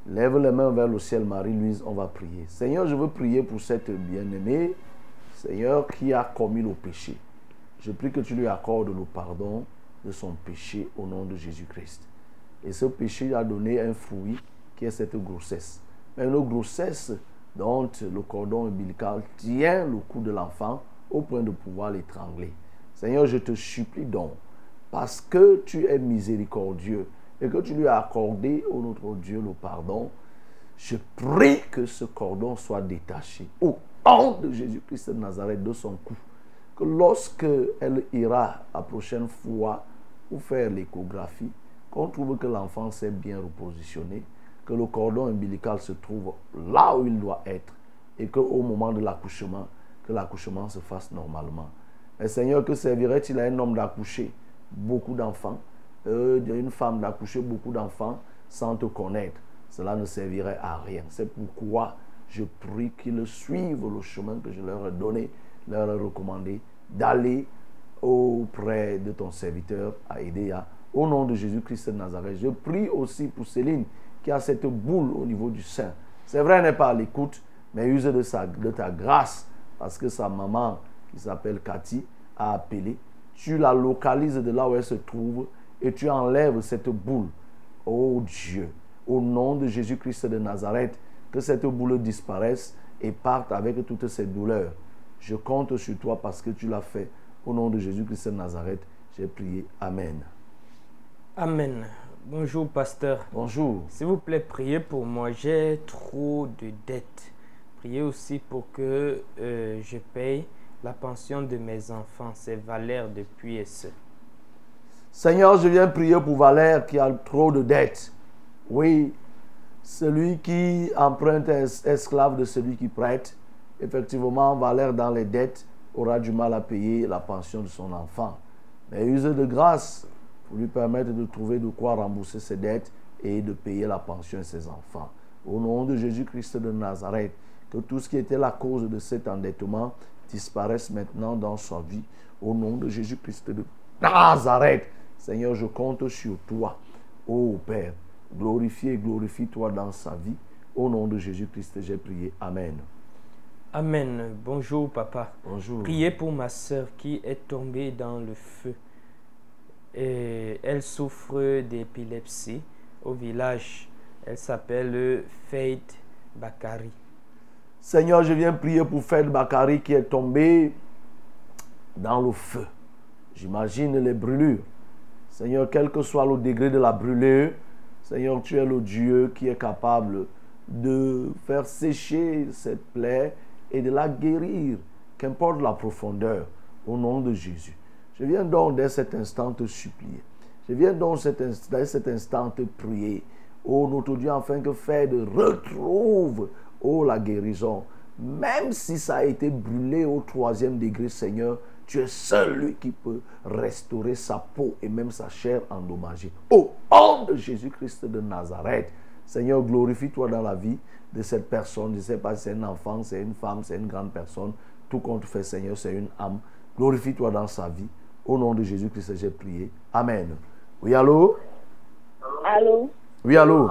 Lève les mains vers le ciel, Marie-Louise, on va prier. Seigneur, je veux prier pour cette bien-aimée, Seigneur, qui a commis le péché. Je prie que tu lui accordes le pardon de son péché au nom de Jésus-Christ. Et ce péché a donné un fruit qui est cette grossesse. Mais une grossesse dont le cordon ombilical tient le cou de l'enfant au point de pouvoir l'étrangler. Seigneur, je te supplie donc, parce que tu es miséricordieux et que tu lui as accordé, au notre Dieu, le pardon, je prie que ce cordon soit détaché au nom de Jésus-Christ de Nazareth de son cou. Que lorsque elle ira la prochaine fois pour faire l'échographie, qu'on trouve que l'enfant s'est bien repositionné, que le cordon ombilical se trouve là où il doit être et qu'au moment de l'accouchement, que l'accouchement se fasse normalement. Mais Seigneur, que servirait-il à un homme d'accoucher beaucoup d'enfants, euh, une femme d'accoucher beaucoup d'enfants sans te connaître? Cela ne servirait à rien. C'est pourquoi je prie qu'ils suivent le chemin que je leur ai donné, leur ai recommandé d'aller auprès de ton serviteur à Idéa. Au nom de Jésus-Christ de Nazareth, je prie aussi pour Céline qui a cette boule au niveau du sein. C'est vrai, elle n'est pas à l'écoute, mais use de, de ta grâce parce que sa maman, qui s'appelle Cathy, a appelé. Tu la localises de là où elle se trouve et tu enlèves cette boule. Oh Dieu, au nom de Jésus-Christ de Nazareth, que cette boule disparaisse et parte avec toutes ces douleurs. Je compte sur toi parce que tu l'as fait. Au nom de Jésus-Christ de Nazareth, j'ai prié. Amen. Amen. Bonjour, pasteur. Bonjour. S'il vous plaît, priez pour moi. J'ai trop de dettes. Priez aussi pour que euh, je paye la pension de mes enfants. C'est Valère depuis SE. Seigneur, je viens prier pour Valère qui a trop de dettes. Oui, celui qui emprunte est esclave de celui qui prête. Effectivement, Valère dans les dettes aura du mal à payer la pension de son enfant. Mais use de grâce pour lui permettre de trouver de quoi rembourser ses dettes et de payer la pension de ses enfants. Au nom de Jésus-Christ de Nazareth, que tout ce qui était la cause de cet endettement disparaisse maintenant dans sa vie. Au nom de Jésus-Christ de Nazareth, Seigneur, je compte sur toi. Ô Père, glorifie et glorifie-toi dans sa vie. Au nom de Jésus-Christ, j'ai prié. Amen. Amen. Bonjour, papa. Bonjour. Priez pour ma soeur qui est tombée dans le feu. Et elle souffre d'épilepsie au village. Elle s'appelle Faith Bakari. Seigneur, je viens prier pour Faith Bakari qui est tombée dans le feu. J'imagine les brûlures. Seigneur, quel que soit le degré de la brûlure, Seigneur, tu es le Dieu qui est capable de faire sécher cette plaie et de la guérir, qu'importe la profondeur, au nom de Jésus. Je viens donc dès cet instant te supplier. Je viens donc dès cet instant te prier. Oh notre Dieu, afin que Fed retrouve, oh la guérison. Même si ça a été brûlé au troisième degré, Seigneur, tu es celui qui peut restaurer sa peau et même sa chair endommagée. Au nom de Jésus-Christ de Nazareth, Seigneur, glorifie-toi dans la vie de cette personne. Je ne sais pas si c'est un enfant, c'est une femme, c'est une grande personne. Tout compte fait, Seigneur, c'est une âme. Glorifie-toi dans sa vie. Au nom de Jésus-Christ, j'ai prié. Amen. Oui, allô? Allô? Oui, allô?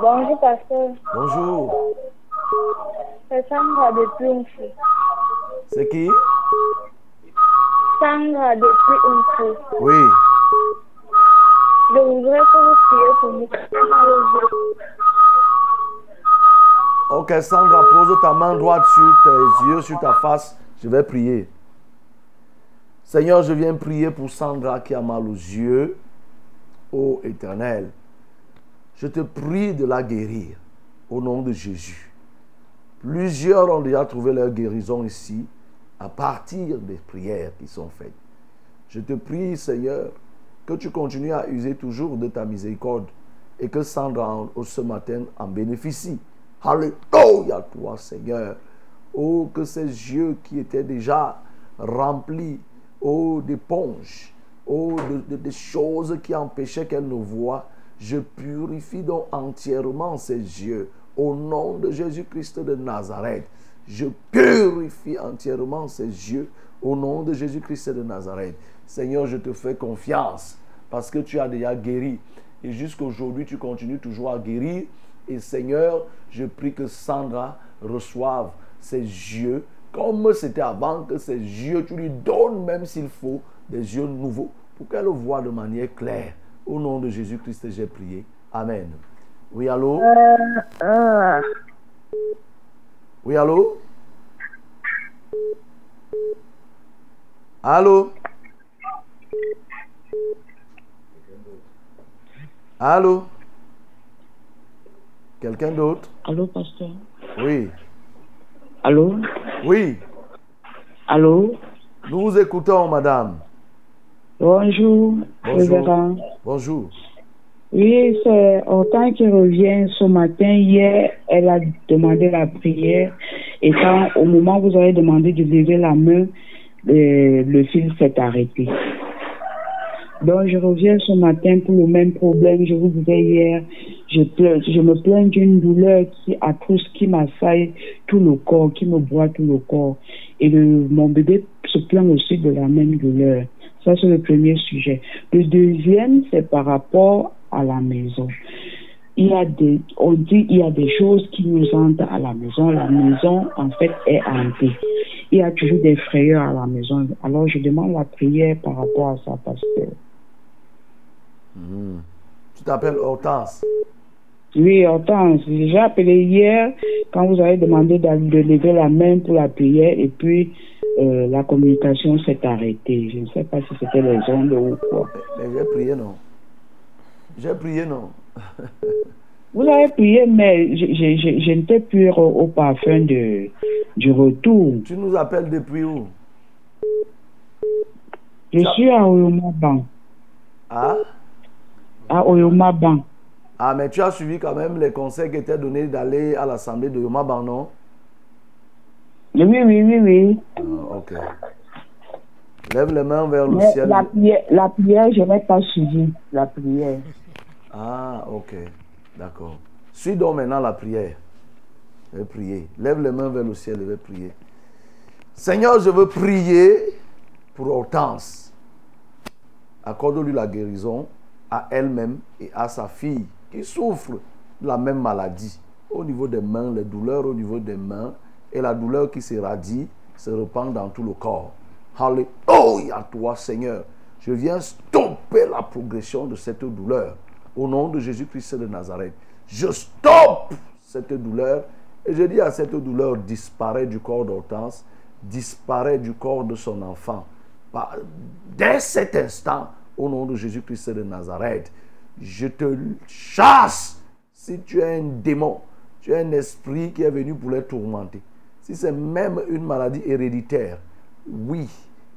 Bonjour, pasteur. Bonjour. C'est Sandra depuis un C'est qui? Sandra depuis un feu. Oui. Je voudrais que vous priez pour moi. Ok, Sandra, pose ta main droite sur tes yeux, sur ta face. Je vais prier. Seigneur, je viens prier pour Sandra qui a mal aux yeux. Ô Éternel, je te prie de la guérir au nom de Jésus. Plusieurs ont déjà trouvé leur guérison ici à partir des prières qui sont faites. Je te prie, Seigneur, que tu continues à user toujours de ta miséricorde et que Sandra ce matin en bénéficie. Alléluia, toi, Seigneur. Oh, que ces yeux qui étaient déjà remplis, oh, d'éponges, oh, de, de, choses qui empêchaient qu'elle ne voie, je purifie donc entièrement ses yeux. Au nom de Jésus-Christ de Nazareth, je purifie entièrement ses yeux. Au nom de Jésus-Christ de Nazareth. Seigneur, je te fais confiance parce que tu as déjà guéri. Et jusqu'aujourd'hui, tu continues toujours à guérir. Et Seigneur, je prie que Sandra reçoive ses yeux comme c'était avant, que ses yeux, tu lui donnes, même s'il faut, des yeux nouveaux pour qu'elle voit de manière claire. Au nom de Jésus-Christ, j'ai prié. Amen. Oui, allô? Oui, allô? Allô? Allô? Quelqu'un d'autre? Allô, pasteur? Oui. Allô? Oui. Allô? Nous vous écoutons, madame. Bonjour, Bonjour. révérend. Bonjour. Oui, c'est Hortense qui revient ce matin. Hier, elle a demandé la prière. Et quand, au moment où vous avez demandé de lever la main, le, le fil s'est arrêté. Donc, je reviens ce matin pour le même problème. Je vous disais hier, je, pleure, je me plains d'une douleur qui atroce, qui m'assaille tout le corps, qui me broie tout le corps. Et mon bébé se plaint aussi de la même douleur. Ça, c'est le premier sujet. Le deuxième, c'est par rapport à la maison. Il y a des, on dit, il y a des choses qui nous hantent à la maison. La maison, en fait, est hantée. Il y a toujours des frayeurs à la maison. Alors, je demande la prière par rapport à ça, pasteur. Tu t'appelles Hortense. Oui, Hortense, j'ai appelé hier quand vous avez demandé de, lever la main pour la prière et puis euh, la communication s'est arrêtée. Je ne sais pas si c'était les ondes ou quoi. Mais j'ai prié, non. J'ai prié, non. Vous avez prié, mais je, je, je, je n'étais plus au, au parfum de, du retour. Tu nous appelles depuis où? Je suis à Oyomaban. Ah? À Oyomaban. Ah, mais tu as suivi quand même les conseils qui étaient donnés d'aller à l'assemblée de Yomaban, non? Oui, oui, oui, oui. Ah, ok. Lève les mains vers le Mais ciel. la prière, la prière, je n'ai pas suivi la prière. Ah, ok. D'accord. Suis donc maintenant la prière. Je vais prier. Lève les mains vers le ciel et je vais prier. Seigneur, je veux prier pour Hortense. Accorde-lui la guérison à elle-même et à sa fille qui souffre de la même maladie. Au niveau des mains, les douleurs au niveau des mains et la douleur qui se radie se répand dans tout le corps. Alléluia, toi Seigneur. Je viens stopper la progression de cette douleur. Au nom de Jésus-Christ de Nazareth, je stoppe cette douleur et je dis à cette douleur, disparaît du corps d'Hortense, disparaît du corps de son enfant. Dès cet instant, au nom de Jésus-Christ de Nazareth, je te chasse si tu es un démon, tu es un esprit qui est venu pour les tourmenter. Si c'est même une maladie héréditaire, oui,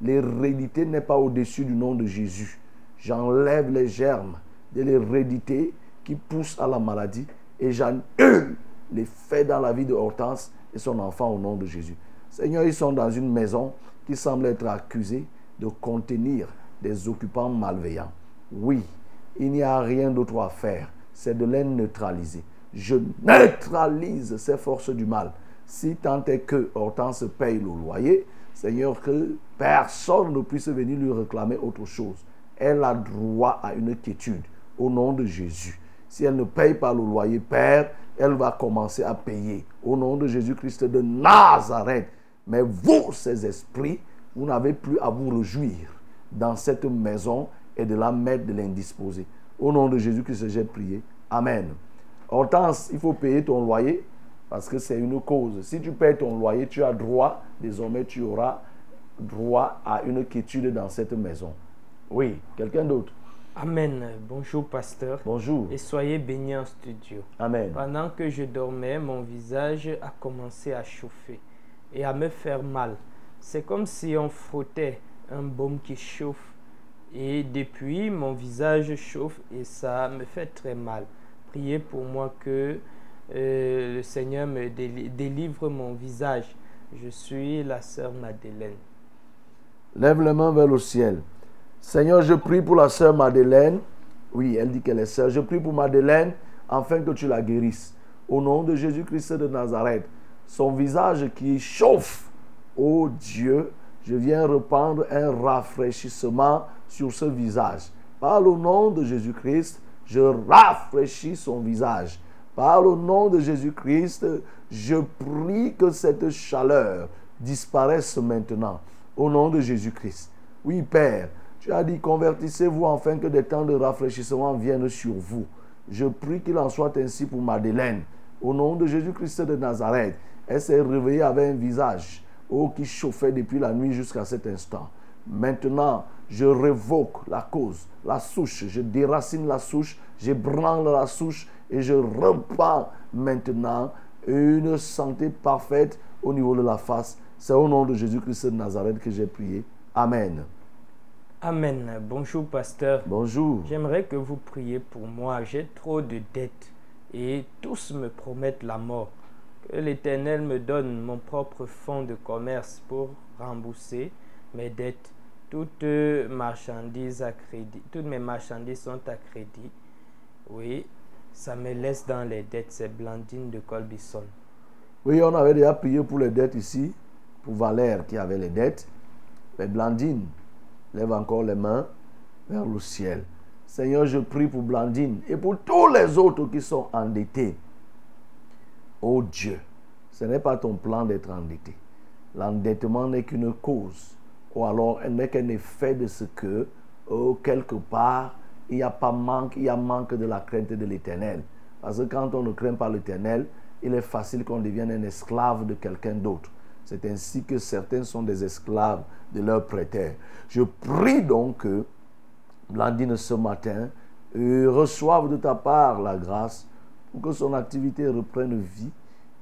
l'hérédité n'est pas au-dessus du nom de Jésus. J'enlève les germes de l'hérédité qui poussent à la maladie et j'annule les faits dans la vie de Hortense et son enfant au nom de Jésus. Seigneur, ils sont dans une maison qui semble être accusée de contenir des occupants malveillants. Oui, il n'y a rien d'autre à faire, c'est de les neutraliser. Je neutralise ces forces du mal. Si tant est que Hortense paye le loyer, Seigneur, que personne ne puisse venir lui réclamer autre chose. Elle a droit à une quiétude au nom de Jésus. Si elle ne paye pas le loyer, Père, elle va commencer à payer au nom de Jésus-Christ de Nazareth. Mais vous, ces esprits, vous n'avez plus à vous réjouir dans cette maison et de la mettre de l'indisposé. Au nom de Jésus-Christ, j'ai prié. Amen. Hortense, il faut payer ton loyer parce que c'est une cause. Si tu payes ton loyer, tu as droit, désormais tu auras droit à une quiétude dans cette maison. Oui, quelqu'un d'autre? Amen. Bonjour, pasteur. Bonjour. Et soyez bénis en studio. Amen. Pendant que je dormais, mon visage a commencé à chauffer et à me faire mal. C'est comme si on frottait un baume qui chauffe. Et depuis, mon visage chauffe et ça me fait très mal. Priez pour moi que euh, le Seigneur me déli- délivre mon visage. Je suis la sœur Madeleine. Lève les mains vers le ciel. Seigneur, je prie pour la sœur Madeleine. Oui, elle dit qu'elle est sœur. Je prie pour Madeleine afin que tu la guérisses. Au nom de Jésus-Christ de Nazareth, son visage qui chauffe. Oh Dieu, je viens reprendre un rafraîchissement sur ce visage. Par le nom de Jésus-Christ, je rafraîchis son visage. Par le nom de Jésus-Christ, je prie que cette chaleur disparaisse maintenant. Au nom de Jésus-Christ. Oui, Père, Tu as dit, convertissez-vous afin que des temps de rafraîchissement viennent sur vous. Je prie qu'il en soit ainsi pour Madeleine. Au nom de Jésus-Christ de Nazareth, elle s'est réveillée avec un visage oh, qui chauffait depuis la nuit jusqu'à cet instant. Maintenant, je révoque la cause, la souche, je déracine la souche, je branle la souche et je repars maintenant une santé parfaite au niveau de la face. C'est au nom de Jésus-Christ de Nazareth que j'ai prié. Amen. Amen. Bonjour, pasteur. Bonjour. J'aimerais que vous priez pour moi. J'ai trop de dettes et tous me promettent la mort. Que l'Éternel me donne mon propre fonds de commerce pour rembourser mes dettes. Toutes marchandises à crédit, toutes mes marchandises sont à crédit. Oui, ça me laisse dans les dettes. C'est Blandine de Colbison. Oui, on avait déjà prié pour les dettes ici, pour Valère qui avait les dettes. Mais Blandine lève encore les mains vers le ciel. Seigneur, je prie pour Blandine et pour tous les autres qui sont endettés. Oh Dieu, ce n'est pas ton plan d'être endetté. L'endettement n'est qu'une cause, ou alors elle n'est qu'un effet de ce que, oh, quelque part, il n'y a pas manque, il y a manque de la crainte de l'éternel. Parce que quand on ne craint pas l'éternel, il est facile qu'on devienne un esclave de quelqu'un d'autre. C'est ainsi que certains sont des esclaves de leur prêteur. Je prie donc que Blandine ce matin reçoive de ta part la grâce pour que son activité reprenne vie.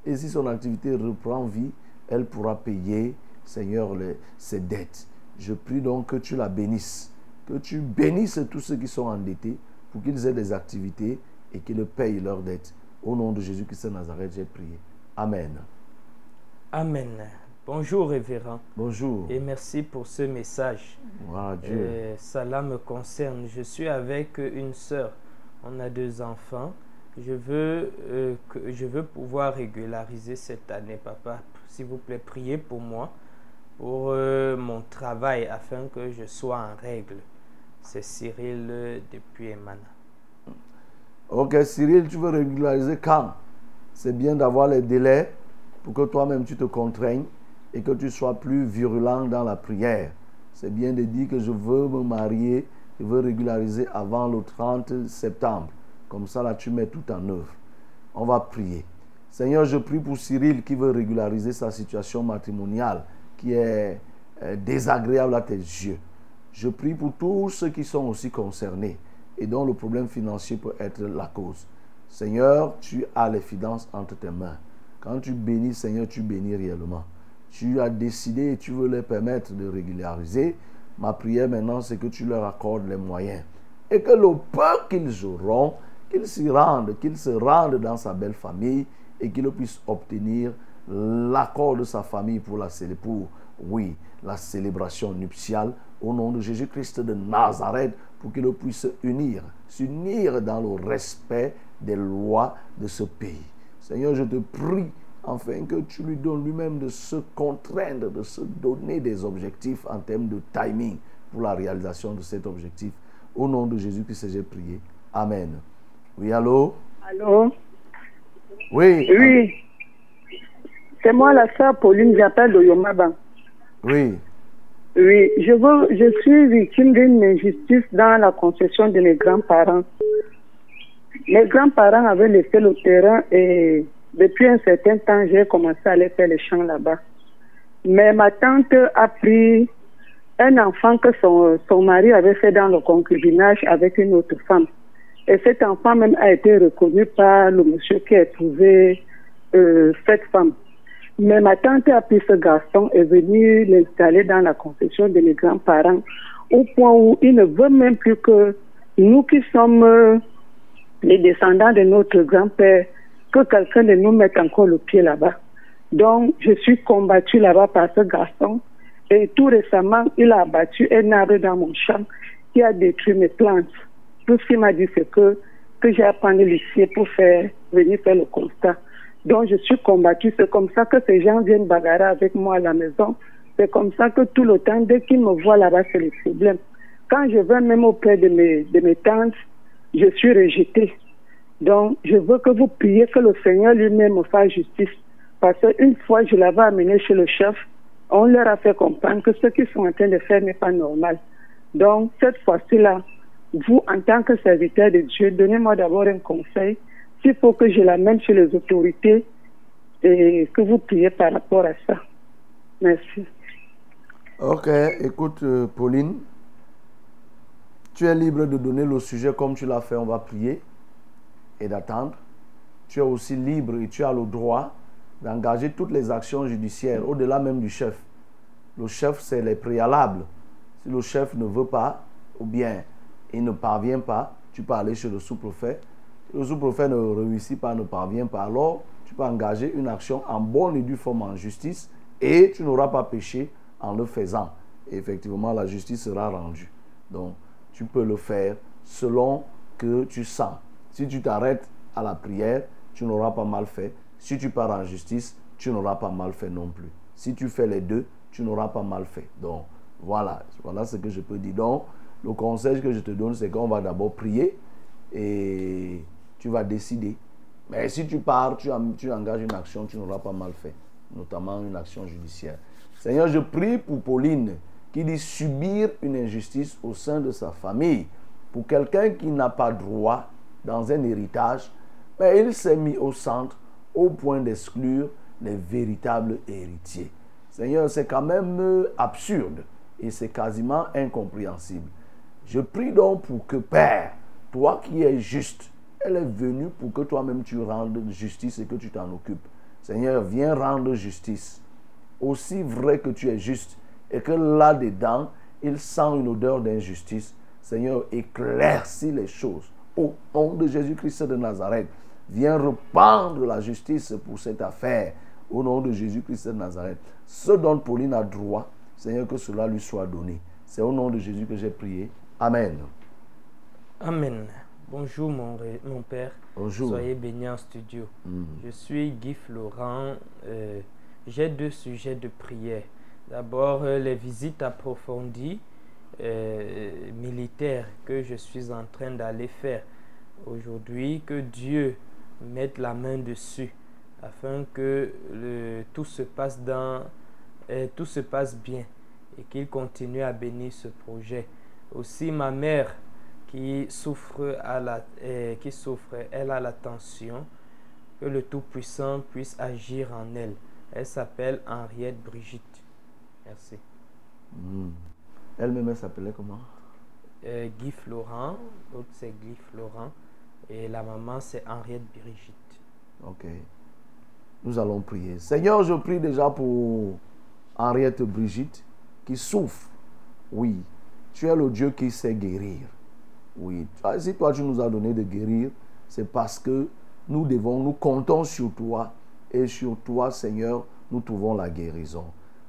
Et si son activité reprend vie, elle pourra payer, Seigneur, ses dettes. Je prie donc que tu la bénisses, que tu bénisses tous ceux qui sont endettés pour qu'ils aient des activités et qu'ils payent leurs dettes. Au nom de Jésus-Christ de Nazareth, j'ai prié. Amen. Amen. Bonjour, révérend. Bonjour. Et merci pour ce message. Wow, Dieu. Euh, cela me concerne. Je suis avec une sœur. On a deux enfants. Je veux, euh, que, je veux pouvoir régulariser cette année, papa. S'il vous plaît, priez pour moi, pour euh, mon travail, afin que je sois en règle. C'est Cyril euh, depuis Emana. Ok, Cyril, tu veux régulariser quand? C'est bien d'avoir les délais pour que toi-même tu te contraignes et que tu sois plus virulent dans la prière. C'est bien de dire que je veux me marier, je veux régulariser avant le 30 septembre. Comme ça, là, tu mets tout en œuvre. On va prier. Seigneur, je prie pour Cyril qui veut régulariser sa situation matrimoniale, qui est euh, désagréable à tes yeux. Je prie pour tous ceux qui sont aussi concernés et dont le problème financier peut être la cause. Seigneur, tu as les finances entre tes mains. Quand tu bénis, Seigneur, tu bénis réellement. Tu as décidé et tu veux leur permettre de régulariser. Ma prière maintenant, c'est que tu leur accordes les moyens. Et que le peu qu'ils auront, qu'ils s'y rendent, qu'ils se rendent dans sa belle famille et qu'il puisse obtenir l'accord de sa famille pour la pour, oui, la célébration nuptiale au nom de Jésus-Christ de Nazareth pour qu'il puisse unir, s'unir dans le respect des lois de ce pays. Seigneur, je te prie afin que tu lui donnes lui-même de se contraindre, de se donner des objectifs en termes de timing pour la réalisation de cet objectif. Au nom de Jésus-Christ, j'ai prié. Amen. Oui, allô? Allô? Oui. Oui. C'est moi la sœur Pauline, j'appelle de Yomaba. Oui. Oui, je, veux, je suis victime d'une injustice dans la concession de mes grands-parents. Mes grands-parents avaient laissé le terrain et depuis un certain temps, j'ai commencé à aller faire les champs là-bas. Mais ma tante a pris un enfant que son, son mari avait fait dans le concubinage avec une autre femme. Et cet enfant même a été reconnu par le monsieur qui a trouvé euh, cette femme. Mais ma tante a pris ce garçon et est venue l'installer dans la concession de mes grands-parents au point où il ne veut même plus que nous qui sommes euh, les descendants de notre grand-père, que quelqu'un de nous mette encore le pied là-bas. Donc, je suis combattue là-bas par ce garçon. Et tout récemment, il a abattu un arbre dans mon champ qui a détruit mes plantes. Tout ce qu'il m'a dit, c'est que, que j'ai appris l'huissier pour faire, venir faire le constat. Donc, je suis combattue. C'est comme ça que ces gens viennent bagarrer avec moi à la maison. C'est comme ça que tout le temps, dès qu'ils me voient là-bas, c'est le problème. Quand je vais même auprès de mes, de mes tantes, je suis rejetée. Donc, je veux que vous priez que le Seigneur lui-même me fasse justice. Parce qu'une fois, je l'avais amené chez le chef, on leur a fait comprendre que ce qu'ils sont en train de faire n'est pas normal. Donc, cette fois-ci-là, vous, en tant que serviteur de Dieu, donnez-moi d'abord un conseil. S'il faut que je l'amène chez les autorités et que vous priez par rapport à ça. Merci. Ok, écoute, euh, Pauline, tu es libre de donner le sujet comme tu l'as fait, on va prier et d'attendre. Tu es aussi libre et tu as le droit d'engager toutes les actions judiciaires, au-delà même du chef. Le chef, c'est les préalables. Si le chef ne veut pas, ou bien il ne parvient pas, tu peux aller chez le sous-préfet. Le sous-préfet ne réussit pas, ne parvient pas, alors tu peux engager une action en bonne et due forme en justice et tu n'auras pas péché en le faisant. Effectivement, la justice sera rendue. Donc, tu peux le faire selon que tu sens. Si tu t'arrêtes à la prière, tu n'auras pas mal fait. Si tu pars en justice, tu n'auras pas mal fait non plus. Si tu fais les deux, tu n'auras pas mal fait. Donc, voilà, voilà ce que je peux dire. Donc, le conseil que je te donne, c'est qu'on va d'abord prier et tu vas décider. Mais si tu pars, tu, engages une action, tu n'auras pas mal fait, notamment une action judiciaire. Seigneur, je prie pour Pauline qui dit subir une injustice au sein de sa famille. Pour quelqu'un qui n'a pas droit dans un héritage, mais il s'est mis au centre au point d'exclure les véritables héritiers. Seigneur, c'est quand même absurde et c'est quasiment incompréhensible. Je prie donc pour que, Père, toi qui es juste, elle est venue pour que toi-même tu rendes justice et que tu t'en occupes. Seigneur, viens rendre justice. Aussi vrai que tu es juste et que là-dedans, il sent une odeur d'injustice. Seigneur, éclaircis les choses. Au nom de Jésus-Christ de Nazareth, viens rependre la justice pour cette affaire. Au nom de Jésus-Christ de Nazareth. Ce dont Pauline a droit, Seigneur, que cela lui soit donné. C'est au nom de Jésus que j'ai prié. Amen. Amen. Bonjour mon, mon père. Bonjour. Soyez bénis en studio. Mm. Je suis Guy Florent. Euh, j'ai deux sujets de prière. D'abord, euh, les visites approfondies euh, militaires que je suis en train d'aller faire aujourd'hui. Que Dieu mette la main dessus afin que le, tout se passe dans tout se passe bien et qu'il continue à bénir ce projet. Aussi ma mère qui souffre à la qui souffre elle a la tension que le Tout-Puissant puisse agir en elle. Elle s'appelle Henriette Brigitte. Merci. Mm. Elle-même, elle s'appelait comment? Euh, Guy Florent, l'autre c'est Guy Florent et la maman c'est Henriette Brigitte. Ok. Nous allons prier. Seigneur, je prie déjà pour Henriette Brigitte qui souffre. Oui, tu es le Dieu qui sait guérir. Oui, si toi tu nous as donné de guérir, c'est parce que nous devons, nous comptons sur toi et sur toi, Seigneur, nous trouvons la guérison.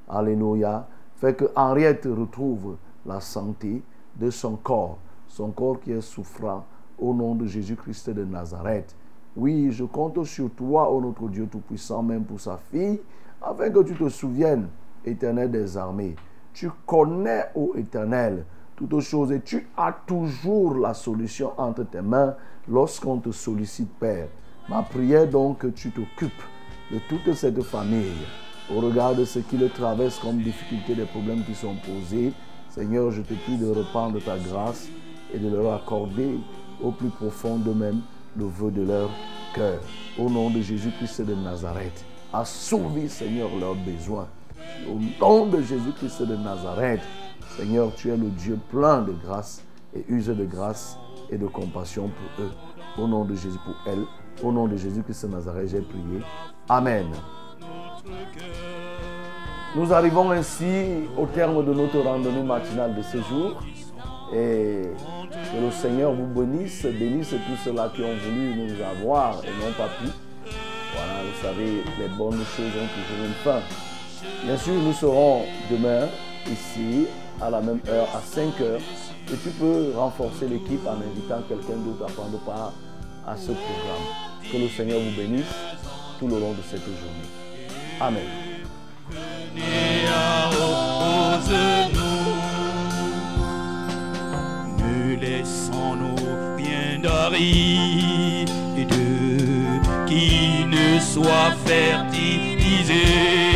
Alléluia. Fait que Henriette retrouve la santé de son corps, son corps qui est souffrant, au nom de Jésus-Christ de Nazareth. Oui, je compte sur toi, ô notre Dieu Tout-Puissant, même pour sa fille, afin que tu te souviennes, éternel des armées. Tu connais, ô éternel, toutes choses et tu as toujours la solution entre tes mains lorsqu'on te sollicite, Père. Ma prière donc que tu t'occupes de toute cette famille au regard de ce qui le traverse comme difficulté des problèmes qui sont posés. Seigneur, je te prie de reprendre ta grâce et de leur accorder au plus profond d'eux-mêmes le vœu de leur cœur. Au nom de Jésus-Christ de Nazareth, assouvis, Seigneur, leurs besoins. Au nom de Jésus-Christ de Nazareth, Seigneur, tu es le Dieu plein de grâce et use de grâce et de compassion pour eux. Au nom de Jésus, pour elles, au nom de Jésus-Christ de Nazareth, j'ai prié. Amen. Nous arrivons ainsi au terme de notre randonnée matinale de ce jour. Et que le Seigneur vous bénisse, bénisse tous ceux-là qui ont voulu nous avoir et n'ont pas pu. Voilà, vous savez, les bonnes choses ont toujours une fin. Bien sûr, nous serons demain ici à la même heure, à 5 heures. Et tu peux renforcer l'équipe en invitant quelqu'un d'autre à prendre part à ce programme. Que le Seigneur vous bénisse tout le long de cette journée. Amen. Laissons-nous rien d'aride qui ne soit fertilisé.